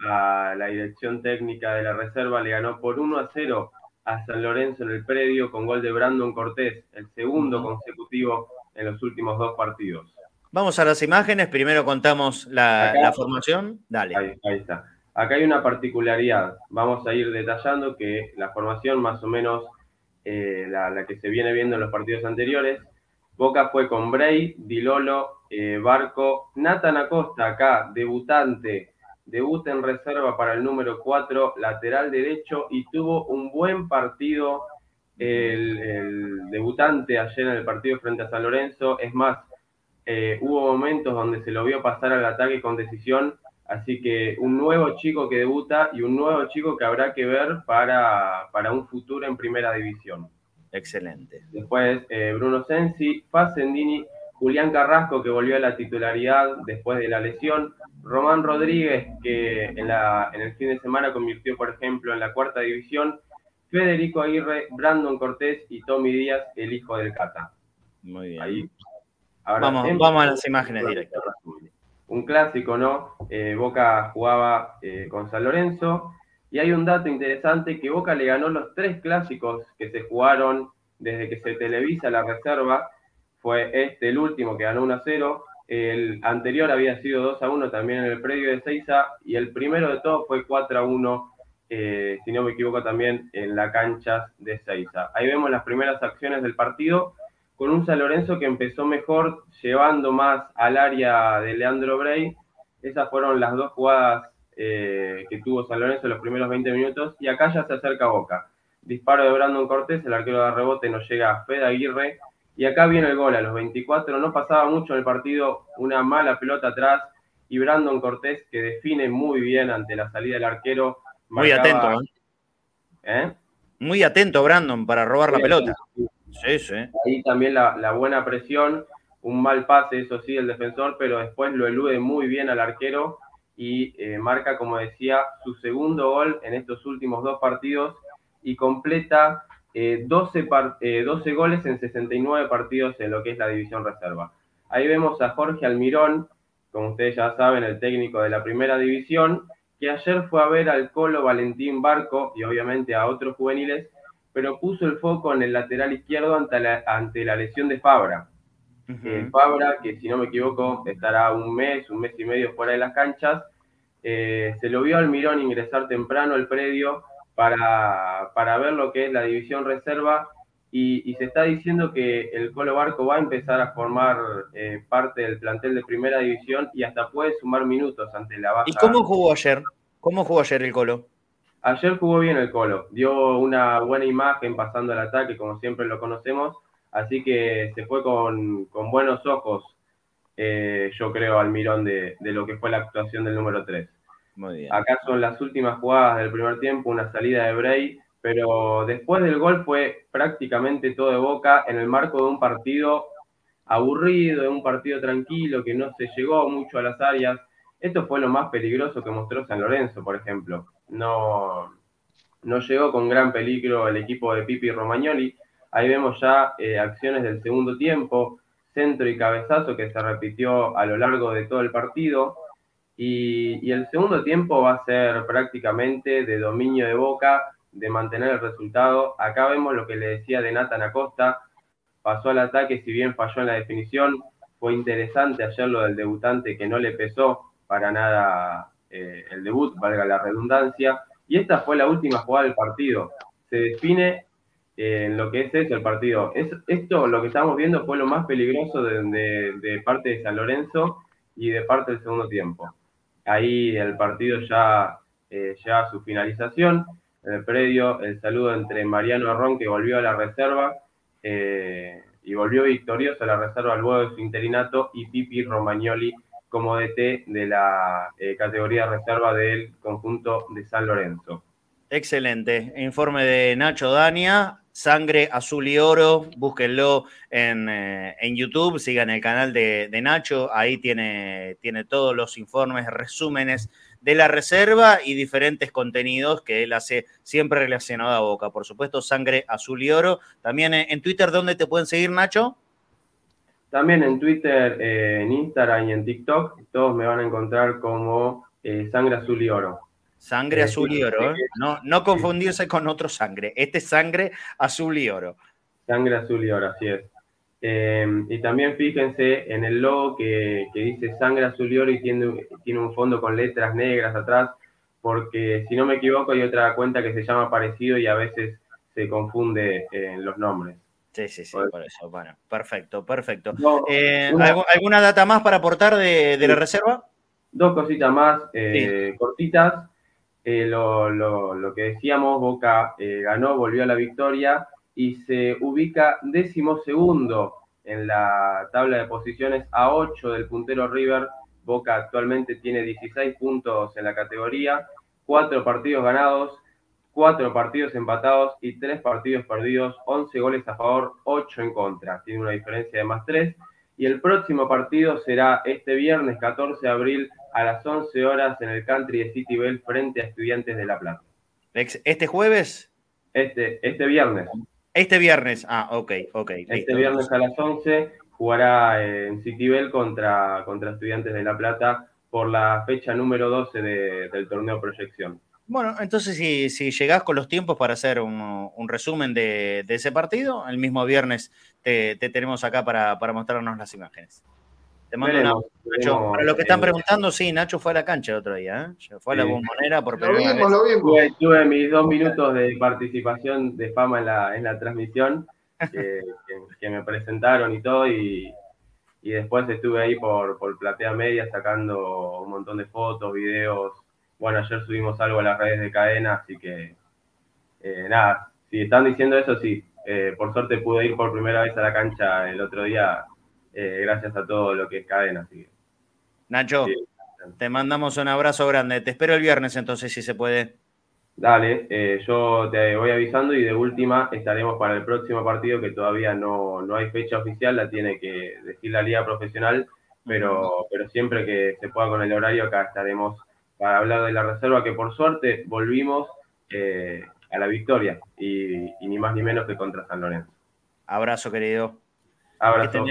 a la dirección técnica de la reserva, le ganó por 1 a 0 a San Lorenzo en el predio con gol de Brandon Cortés, el segundo consecutivo en los últimos dos partidos. Vamos a las imágenes. Primero contamos la, Acá. la formación. Dale. Ahí, ahí está. Acá hay una particularidad. Vamos a ir detallando que la formación, más o menos eh, la, la que se viene viendo en los partidos anteriores, Boca fue con Bray, Dilolo, eh, Barco, Nathan Acosta acá, debutante, debuta en reserva para el número 4, lateral derecho, y tuvo un buen partido el, debutante ayer en el partido frente a San Lorenzo. Es más, eh, hubo momentos donde se lo vio pasar al ataque con decisión, así que un nuevo chico que debuta y un nuevo chico que habrá que ver para, para un futuro en primera división. Excelente. Después eh, Bruno Sensi, Facendini, Julián Carrasco que volvió a la titularidad después de la lesión, Román Rodríguez que en, la, en el fin de semana convirtió por ejemplo en la cuarta división, Federico Aguirre, Brandon Cortés y Tommy Díaz, el hijo del Cata. Muy bien. Ahí. Ahora, Vamos, en- vamos a las imágenes directas. Un clásico, ¿no? Eh, Boca jugaba eh, con San Lorenzo y hay un dato interesante que Boca le ganó los tres clásicos que se jugaron desde que se televisa la reserva. Fue este el último que ganó 1 a 0. El anterior había sido 2 a 1 también en el predio de Seiza y el primero de todos fue 4 a 1, eh, si no me equivoco también en la cancha de Seiza. Ahí vemos las primeras acciones del partido con un San Lorenzo que empezó mejor, llevando más al área de Leandro Bray. Esas fueron las dos jugadas eh, que tuvo San Lorenzo en los primeros 20 minutos. Y acá ya se acerca Boca. Disparo de Brandon Cortés, el arquero de rebote nos llega a Fede Aguirre. Y acá viene el gol a los 24. No pasaba mucho en el partido, una mala pelota atrás. Y Brandon Cortés, que define muy bien ante la salida del arquero. Muy marcaba- atento, ¿eh? ¿eh? Muy atento, Brandon, para robar la pelota. Sí, sí. ahí también la, la buena presión, un mal pase, eso sí, el defensor, pero después lo elude muy bien al arquero y eh, marca, como decía, su segundo gol en estos últimos dos partidos y completa eh, 12, par- eh, 12 goles en 69 partidos en lo que es la división reserva. Ahí vemos a Jorge Almirón, como ustedes ya saben, el técnico de la primera división, que ayer fue a ver al Colo Valentín Barco y obviamente a otros juveniles pero puso el foco en el lateral izquierdo ante la, ante la lesión de Fabra. Eh, Fabra, que si no me equivoco estará un mes, un mes y medio fuera de las canchas, eh, se lo vio al Mirón ingresar temprano al predio para, para ver lo que es la división reserva y, se está diciendo que el Colo Barco va a empezar a formar eh, parte del plantel de primera división y hasta puede sumar minutos ante la baja. ¿Y cómo jugó ayer? ¿Cómo jugó ayer el Colo? Ayer jugó bien el Colo, dio una buena imagen pasando al ataque, como siempre lo conocemos, así que se fue con, buenos ojos, eh, yo creo, al mirón de, de, lo que fue la actuación del número 3. Muy bien. Acá son las últimas jugadas del primer tiempo, una salida de Bray pero después del gol fue prácticamente todo de boca en el marco de un partido aburrido, de un partido tranquilo, que no se llegó mucho a las áreas. Esto fue lo más peligroso que mostró San Lorenzo, por ejemplo. No, no llegó con gran peligro el equipo de Pipi Romagnoli. Ahí vemos ya eh, acciones del segundo tiempo, centro y cabezazo que se repitió a lo largo de todo el partido. Y, el segundo tiempo va a ser prácticamente de dominio de Boca, de mantener el resultado. Acá vemos lo que le decía de Nathan Acosta, pasó al ataque, si bien falló en la definición, fue interesante ayer lo del debutante que no le pesó para nada eh, el debut, valga la redundancia, y esta fue la última jugada del partido. Se define en lo que es eso el partido. Es, esto, lo que estamos viendo, fue lo más peligroso de, parte de San Lorenzo y de parte del segundo tiempo. Ahí el partido ya eh, a su finalización en el predio. El saludo entre Mariano Arrón, que volvió a la reserva eh, y volvió victorioso a la reserva luego de su interinato, y Pipi Romagnoli como DT de la eh, categoría reserva del conjunto de San Lorenzo. Excelente. Informe de Nacho Dania. Sangre Azul y Oro, búsquenlo en, eh, YouTube, sigan el canal de, de, Nacho, ahí tiene, tiene todos los informes, resúmenes de la reserva y diferentes contenidos que él hace siempre relacionado a Boca. Por supuesto, Sangre Azul y Oro. También en Twitter, ¿dónde te pueden seguir, Nacho? También en Twitter, eh, en Instagram y en TikTok, todos me van a encontrar como eh, Sangre Azul y Oro. Sangre azul y oro, no, no confundirse con otro sangre. Este es sangre azul y oro. Sangre azul y oro, así es. Em, y también fíjense en el logo que, dice sangre azul y oro y tiene, tiene un fondo con letras negras atrás, porque si no me equivoco hay otra cuenta que se llama parecido y a veces se confunde en los nombres. Sí, sí, sí, por eso. Bueno, perfecto, perfecto. Eh, ¿Alguna data más para aportar de, la reserva? Dos cositas más eh, cortitas. Eh, lo, lo, que decíamos, Boca ganó, volvió a la victoria y se ubica décimo segundo en la tabla de posiciones a 8 del puntero River. Boca actualmente tiene 16 puntos en la categoría, 4 partidos ganados, 4 partidos empatados y 3 partidos perdidos, 11 goles a favor, 8 en contra. Tiene una diferencia de más 3. Y el próximo partido será este viernes 14 de abril a las 11 horas en el country de City Bell frente a Estudiantes de La Plata. ¿Este jueves? Este, este viernes. Este viernes, ah, ok, ok. Este viernes a las 11 jugará en Citibel contra, contra Estudiantes de La Plata por la fecha número 12 del torneo Proyección. Bueno, entonces si, si llegás con los tiempos para hacer un, resumen de, ese partido, el mismo viernes te, tenemos acá para, para mostrarnos las imágenes. Te mando Nacho. Para los que están preguntando, sí, Nacho fue a la cancha el otro día, ¿eh? Fue a la bombonera por primera vez. Lo vimos. Tuve, mis dos minutos de participación de fama en la, en la transmisión, que, me presentaron y todo, y, y después estuve ahí por, por Platea Media sacando un montón de fotos, videos. Bueno, ayer subimos algo a las redes de cadena, así que eh, nada, si están diciendo eso, sí. Eh, por suerte pude ir por primera vez a la cancha el otro día eh, gracias a todo lo que es cadena. Nacho, te mandamos un abrazo grande. Te espero el viernes entonces, si se puede. Dale, eh, yo te voy avisando y de última estaremos para el próximo partido que todavía no, no hay fecha oficial, la tiene que decir la liga profesional, pero, pero siempre que se pueda con el horario acá estaremos para hablar de la reserva que por suerte volvimos eh, a la victoria y, y, ni más ni menos que contra San Lorenzo. Abrazo querido. Abrazo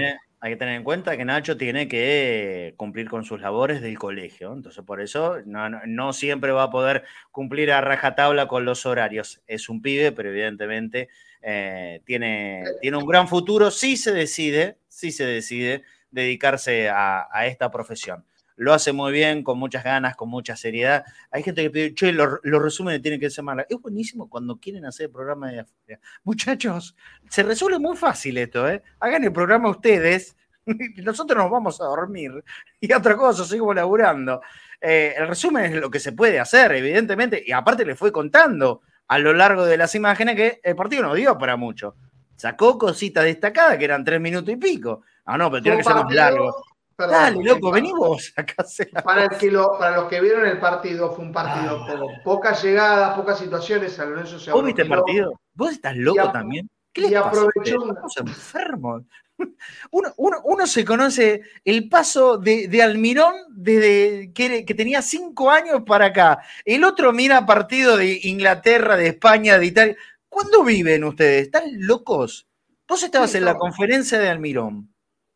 hay que tener en cuenta que Nacho tiene que cumplir con sus labores del colegio. Entonces, por eso no, siempre va a poder cumplir a rajatabla con los horarios. Es un pibe, pero evidentemente eh, tiene, tiene un gran futuro si se decide, si se decide dedicarse a, esta profesión. Lo hace muy bien, con muchas ganas, con mucha seriedad. Hay gente que pide, che, los lo resúmenes tienen que ser más Es buenísimo cuando quieren hacer el programa de afuera. Muchachos, se resuelve muy fácil esto, ¿eh? Hagan el programa ustedes, *laughs* nosotros nos vamos a dormir y otra cosa, seguimos laburando. Eh, el resumen es lo que se puede hacer, evidentemente, y aparte le fue contando a lo largo de las imágenes que el partido no dio para mucho. Sacó cositas destacadas que eran tres minutos y pico. Ah, no, pero tiene que ser más largo. Dale, loco, vení vos acá. Para, el que para los que vieron el partido, fue un partido con pocas llegadas, pocas situaciones. San Lorenzo se ¿Vos viste el partido? ¿Vos estás loco también? ¿Qué y aprovechó. Estamos enfermos. *laughs* Uno, uno, se conoce el paso de, Almirón desde que, que, tenía cinco años para acá. El otro mira partido de Inglaterra, de España, de Italia. ¿Cuándo viven ustedes? ¿Están locos? Vos estabas en la conferencia de Almirón.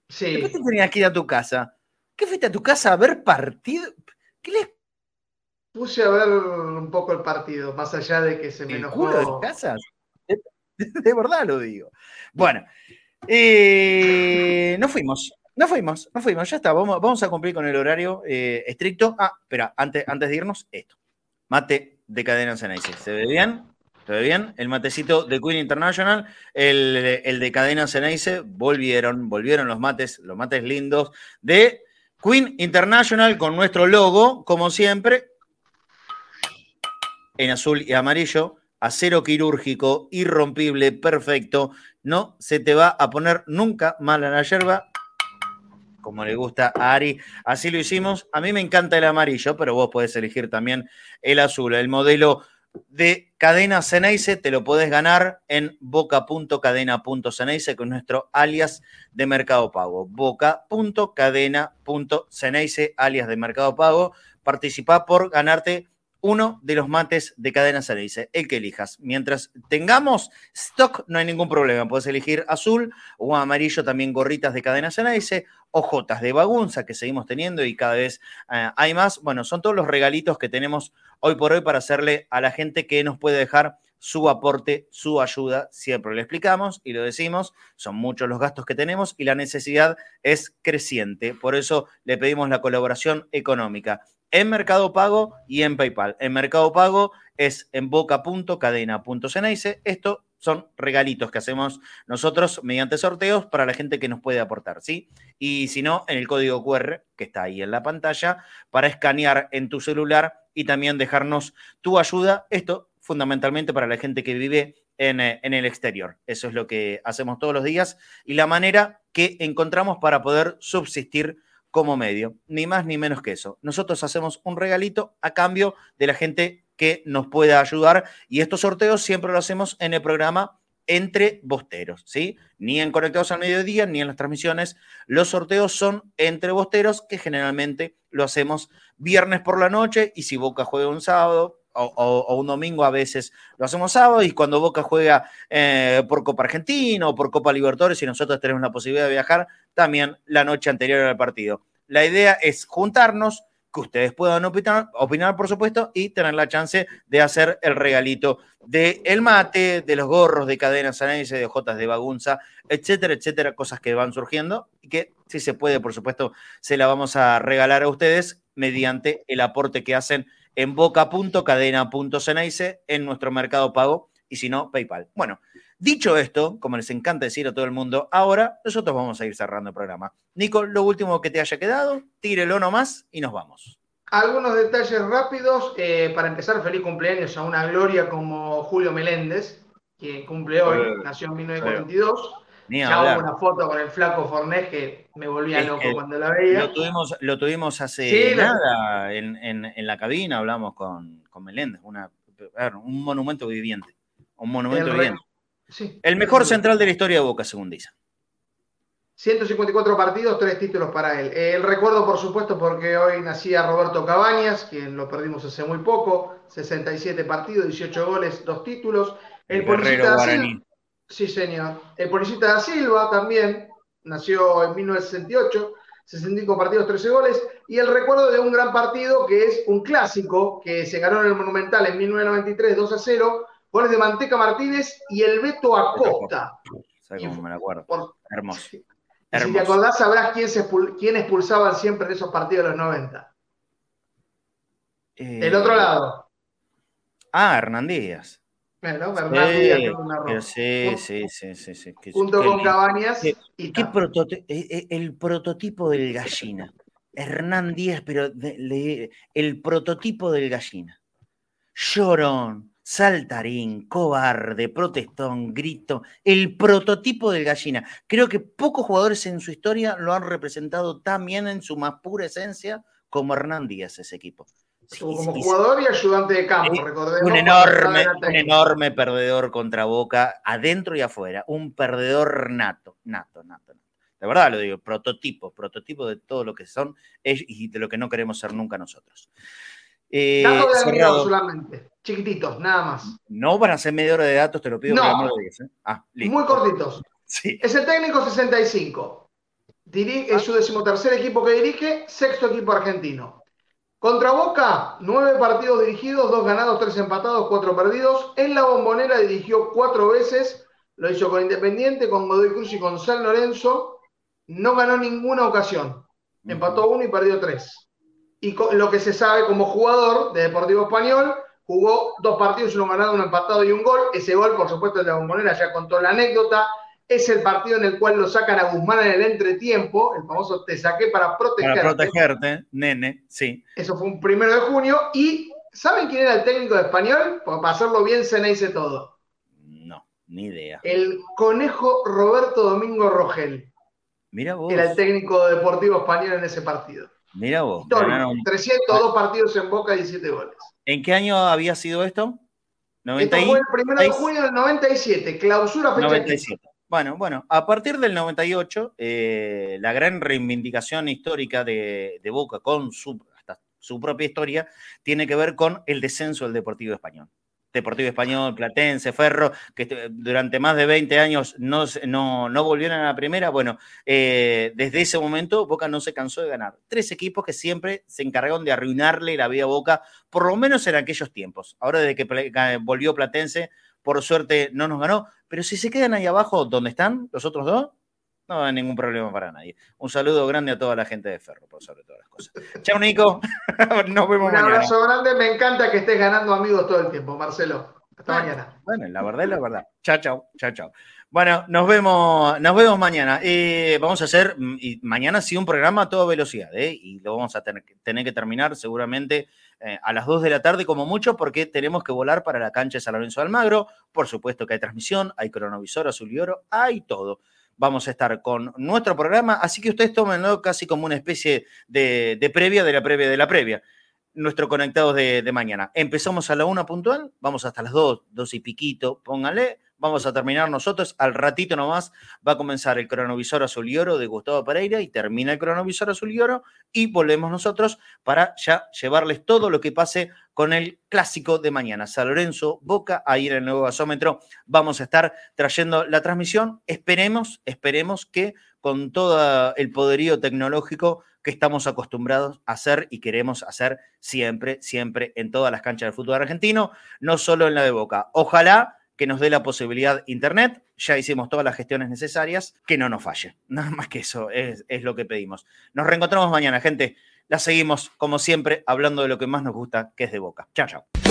Sí. Después te tenías que ir a tu casa. ¿Qué fuiste a tu casa a ver partido? ¿Qué les Puse a ver un poco el partido, más allá de que se me enojó. de casas? De, verdad lo digo. Bueno, eh, nos fuimos. No fuimos, no fuimos, ya está. Vamos, vamos a cumplir con el horario eh, estricto. Ah, espera, antes, antes de irnos, esto. Mate de cadena Ceneice. ¿Se ve bien? ¿Se ve bien? El matecito de Queen International, el, de Cadena Ceneice, volvieron, volvieron los mates, los mates lindos de Queen International con nuestro logo, como siempre, en azul y amarillo, acero quirúrgico, irrompible, perfecto. No se te va a poner nunca mal a la yerba, como le gusta a Ari. Así lo hicimos. A mí me encanta el amarillo, pero vos podés elegir también el azul. El modelo de Cadena Ceneice te lo podés ganar en boca.cadena.ceneice con nuestro alias de Mercado Pago. boca.cadena.ceneice, alias de Mercado Pago. Participa por ganarte uno de los mates de Cadena Ceneice, el que elijas. Mientras tengamos stock, no hay ningún problema. Puedes elegir azul o amarillo, también gorritas de Cadena Ceneice, ojotas de bagunza que seguimos teniendo y cada vez eh, hay más. Bueno, son todos los regalitos que tenemos hoy por hoy para hacerle a la gente que nos puede dejar su aporte, su ayuda. Siempre le explicamos y lo decimos, son muchos los gastos que tenemos y la necesidad es creciente. Por eso le pedimos la colaboración económica en Mercado Pago y en PayPal. En Mercado Pago es en boca.cadena.ceneice. Esto son regalitos que hacemos nosotros mediante sorteos para la gente que nos puede aportar, ¿sí? Y si no, en el código QR que está ahí en la pantalla para escanear en tu celular y también dejarnos tu ayuda. Esto fundamentalmente para la gente que vive en, eh, en, el exterior. Eso es lo que hacemos todos los días y la manera que encontramos para poder subsistir como medio, ni más ni menos que eso. Nosotros hacemos un regalito a cambio de la gente que nos pueda ayudar. Y estos sorteos siempre lo hacemos en el programa entre bosteros, ¿sí? Ni en Conectados al Mediodía, ni en las transmisiones. Los sorteos son entre bosteros, que generalmente lo hacemos viernes por la noche, y si Boca juega un sábado o, un domingo, a veces lo hacemos sábado, y cuando Boca juega eh, por Copa Argentina o por Copa Libertadores, y nosotros tenemos la posibilidad de viajar, también la noche anterior al partido. La idea es juntarnos, que ustedes puedan opinar, opinar, por supuesto, y tener la chance de hacer el regalito de el mate, de los gorros de cadenas análisis, de jotas de bagunza, etcétera, etcétera, cosas que van surgiendo y que, si se puede, por supuesto, se la vamos a regalar a ustedes mediante el aporte que hacen en boca.cadena.ceneice en nuestro mercado pago y si no, PayPal. Bueno, Dicho esto, como les encanta decir a todo el mundo, ahora nosotros vamos a ir cerrando el programa. Nico, lo último que te haya quedado, tírelo nomás y nos vamos. Algunos detalles rápidos. Eh, para empezar, feliz cumpleaños a una gloria como Julio Meléndez, que cumple hoy, eh, nació en 1942. ya hubo una foto con el flaco Fornés que me volvía loco cuando la veía. Lo tuvimos, lo tuvimos hace nada en, la cabina, hablamos con, Meléndez, una, un monumento viviente. Un monumento viviente el mejor central de la historia de Boca, según dice. 154 partidos, tres títulos para él. El recuerdo, por supuesto, porque hoy nacía Roberto Cabañas, quien lo perdimos hace muy poco, 67 partidos, 18 goles, dos títulos. El, Policita da Silva, sí señor. El Policita da Silva también, nació en 1968, 65 partidos, 13 goles. Y el recuerdo de un gran partido que es un clásico, que se ganó en el Monumental en 1993, 2 a 0, goles de Manteca Martínez y el Beto Acosta. ¿Sabes cómo me acuerdo? Hermoso. Si te acordás, sabrás quién, se quién expulsaban siempre en esos partidos de los 90. El otro lado. Ah, Hernán Díaz. Bueno, Hernán Díaz sí, sí, sí, sí, sí, Junto con Cabañas. y ¿qué eh, eh, el prototipo del gallina. Hernán Díaz, pero el prototipo del gallina. Llorón, saltarín, cobarde, protestón, grito, el prototipo del gallina. Creo que pocos jugadores en su historia lo han representado tan bien en su más pura esencia como Hernán Díaz ese equipo como jugador y ayudante de campo, recordemos. Un enorme, un enorme perdedor contra Boca, adentro y afuera. Un perdedor nato, nato, nato. De verdad lo digo, prototipo, prototipo de todo lo que son y de lo que no queremos ser nunca nosotros. Eh, de solamente, chiquititos, nada más. No van a ser media hora de datos, te lo pido. No, ¿eh? ah, muy cortitos. Sí. Es el técnico 65. es su decimotercer equipo que dirige, sexto equipo argentino. Contra Boca, nueve partidos dirigidos, dos ganados, tres empatados, cuatro perdidos. En la bombonera dirigió cuatro veces, lo hizo con Independiente, con Godoy Cruz y con San Lorenzo. No ganó ninguna ocasión. Empató uno y perdió tres. Y lo que se sabe como jugador de Deportivo Español, jugó dos partidos, uno ganado, uno empatado y un gol. Ese gol, por supuesto, de la bombonera ya contó la anécdota es el partido en el cual lo sacan a Guzmán en el entretiempo, el famoso te saqué para protegerte. Para protegerte, nene, sí. Eso fue un primero de junio. ¿Y saben quién era el técnico de español? para hacerlo bien se me dice todo. No, ni idea. El conejo Roberto Domingo Rogel. Mira vos. Era el técnico deportivo español en ese partido. Mira vos. 302 partidos en Boca y 17 goles. ¿En qué año había sido esto? 90 esto fue el primero de junio del 97, clausura fecha 97. Bueno, bueno, a partir del 98, eh, la gran reivindicación histórica de, Boca con su, hasta su propia historia tiene que ver con el descenso del Deportivo Español. Deportivo Español, Platense, Ferro, que durante más de 20 años no, no, volvieron a la primera. Bueno, eh, desde ese momento Boca no se cansó de ganar. Tres equipos que siempre se encargaron de arruinarle la vida a Boca, por lo menos en aquellos tiempos. Ahora desde que volvió Platense, por suerte no nos ganó, pero si se quedan ahí abajo donde están los otros dos, no hay ningún problema para nadie. Un saludo grande a toda la gente de Ferro, por sobre todas las cosas. Chao, Nico. *laughs* Nos vemos mañana. Un abrazo grande. Me encanta que estés ganando amigos todo el tiempo, Marcelo. Hasta mañana. Bueno, la verdad es la verdad. Chao, chao, chao, chao. Bueno, nos vemos, nos vemos mañana. Eh, vamos a hacer mm, y mañana sí un programa a toda velocidad, ¿eh? y lo vamos a tener, tener que terminar seguramente eh, a las 2 de la tarde como mucho, porque tenemos que volar para la cancha de San Lorenzo de Almagro. Por supuesto que hay transmisión, hay cronovisor azul y oro, hay todo. Vamos a estar con nuestro programa, así que ustedes tómenlo casi como una especie de, previa de la previa de la previa. Nuestro conectado de, de mañana. Empezamos a la 1 puntual, vamos hasta las 2, 2 y piquito, pónganle vamos a terminar nosotros. Al ratito nomás va a comenzar el cronovisor azul y oro de Gustavo Pereira y termina el cronovisor azul y oro y volvemos nosotros para ya llevarles todo lo que pase con el clásico de mañana. San Lorenzo, Boca, ahí en el nuevo gasómetro vamos a estar trayendo la transmisión. Esperemos, esperemos que con todo el poderío tecnológico que estamos acostumbrados a hacer y queremos hacer siempre, siempre en todas las canchas del fútbol argentino, no solo en la de Boca. Ojalá que nos dé la posibilidad Internet. Ya hicimos todas las gestiones necesarias, que no nos falle. *laughs* Nada más que eso es, lo que pedimos. Nos reencontramos mañana, gente. La seguimos, como siempre, hablando de lo que más nos gusta, que es de boca. Chao, chao.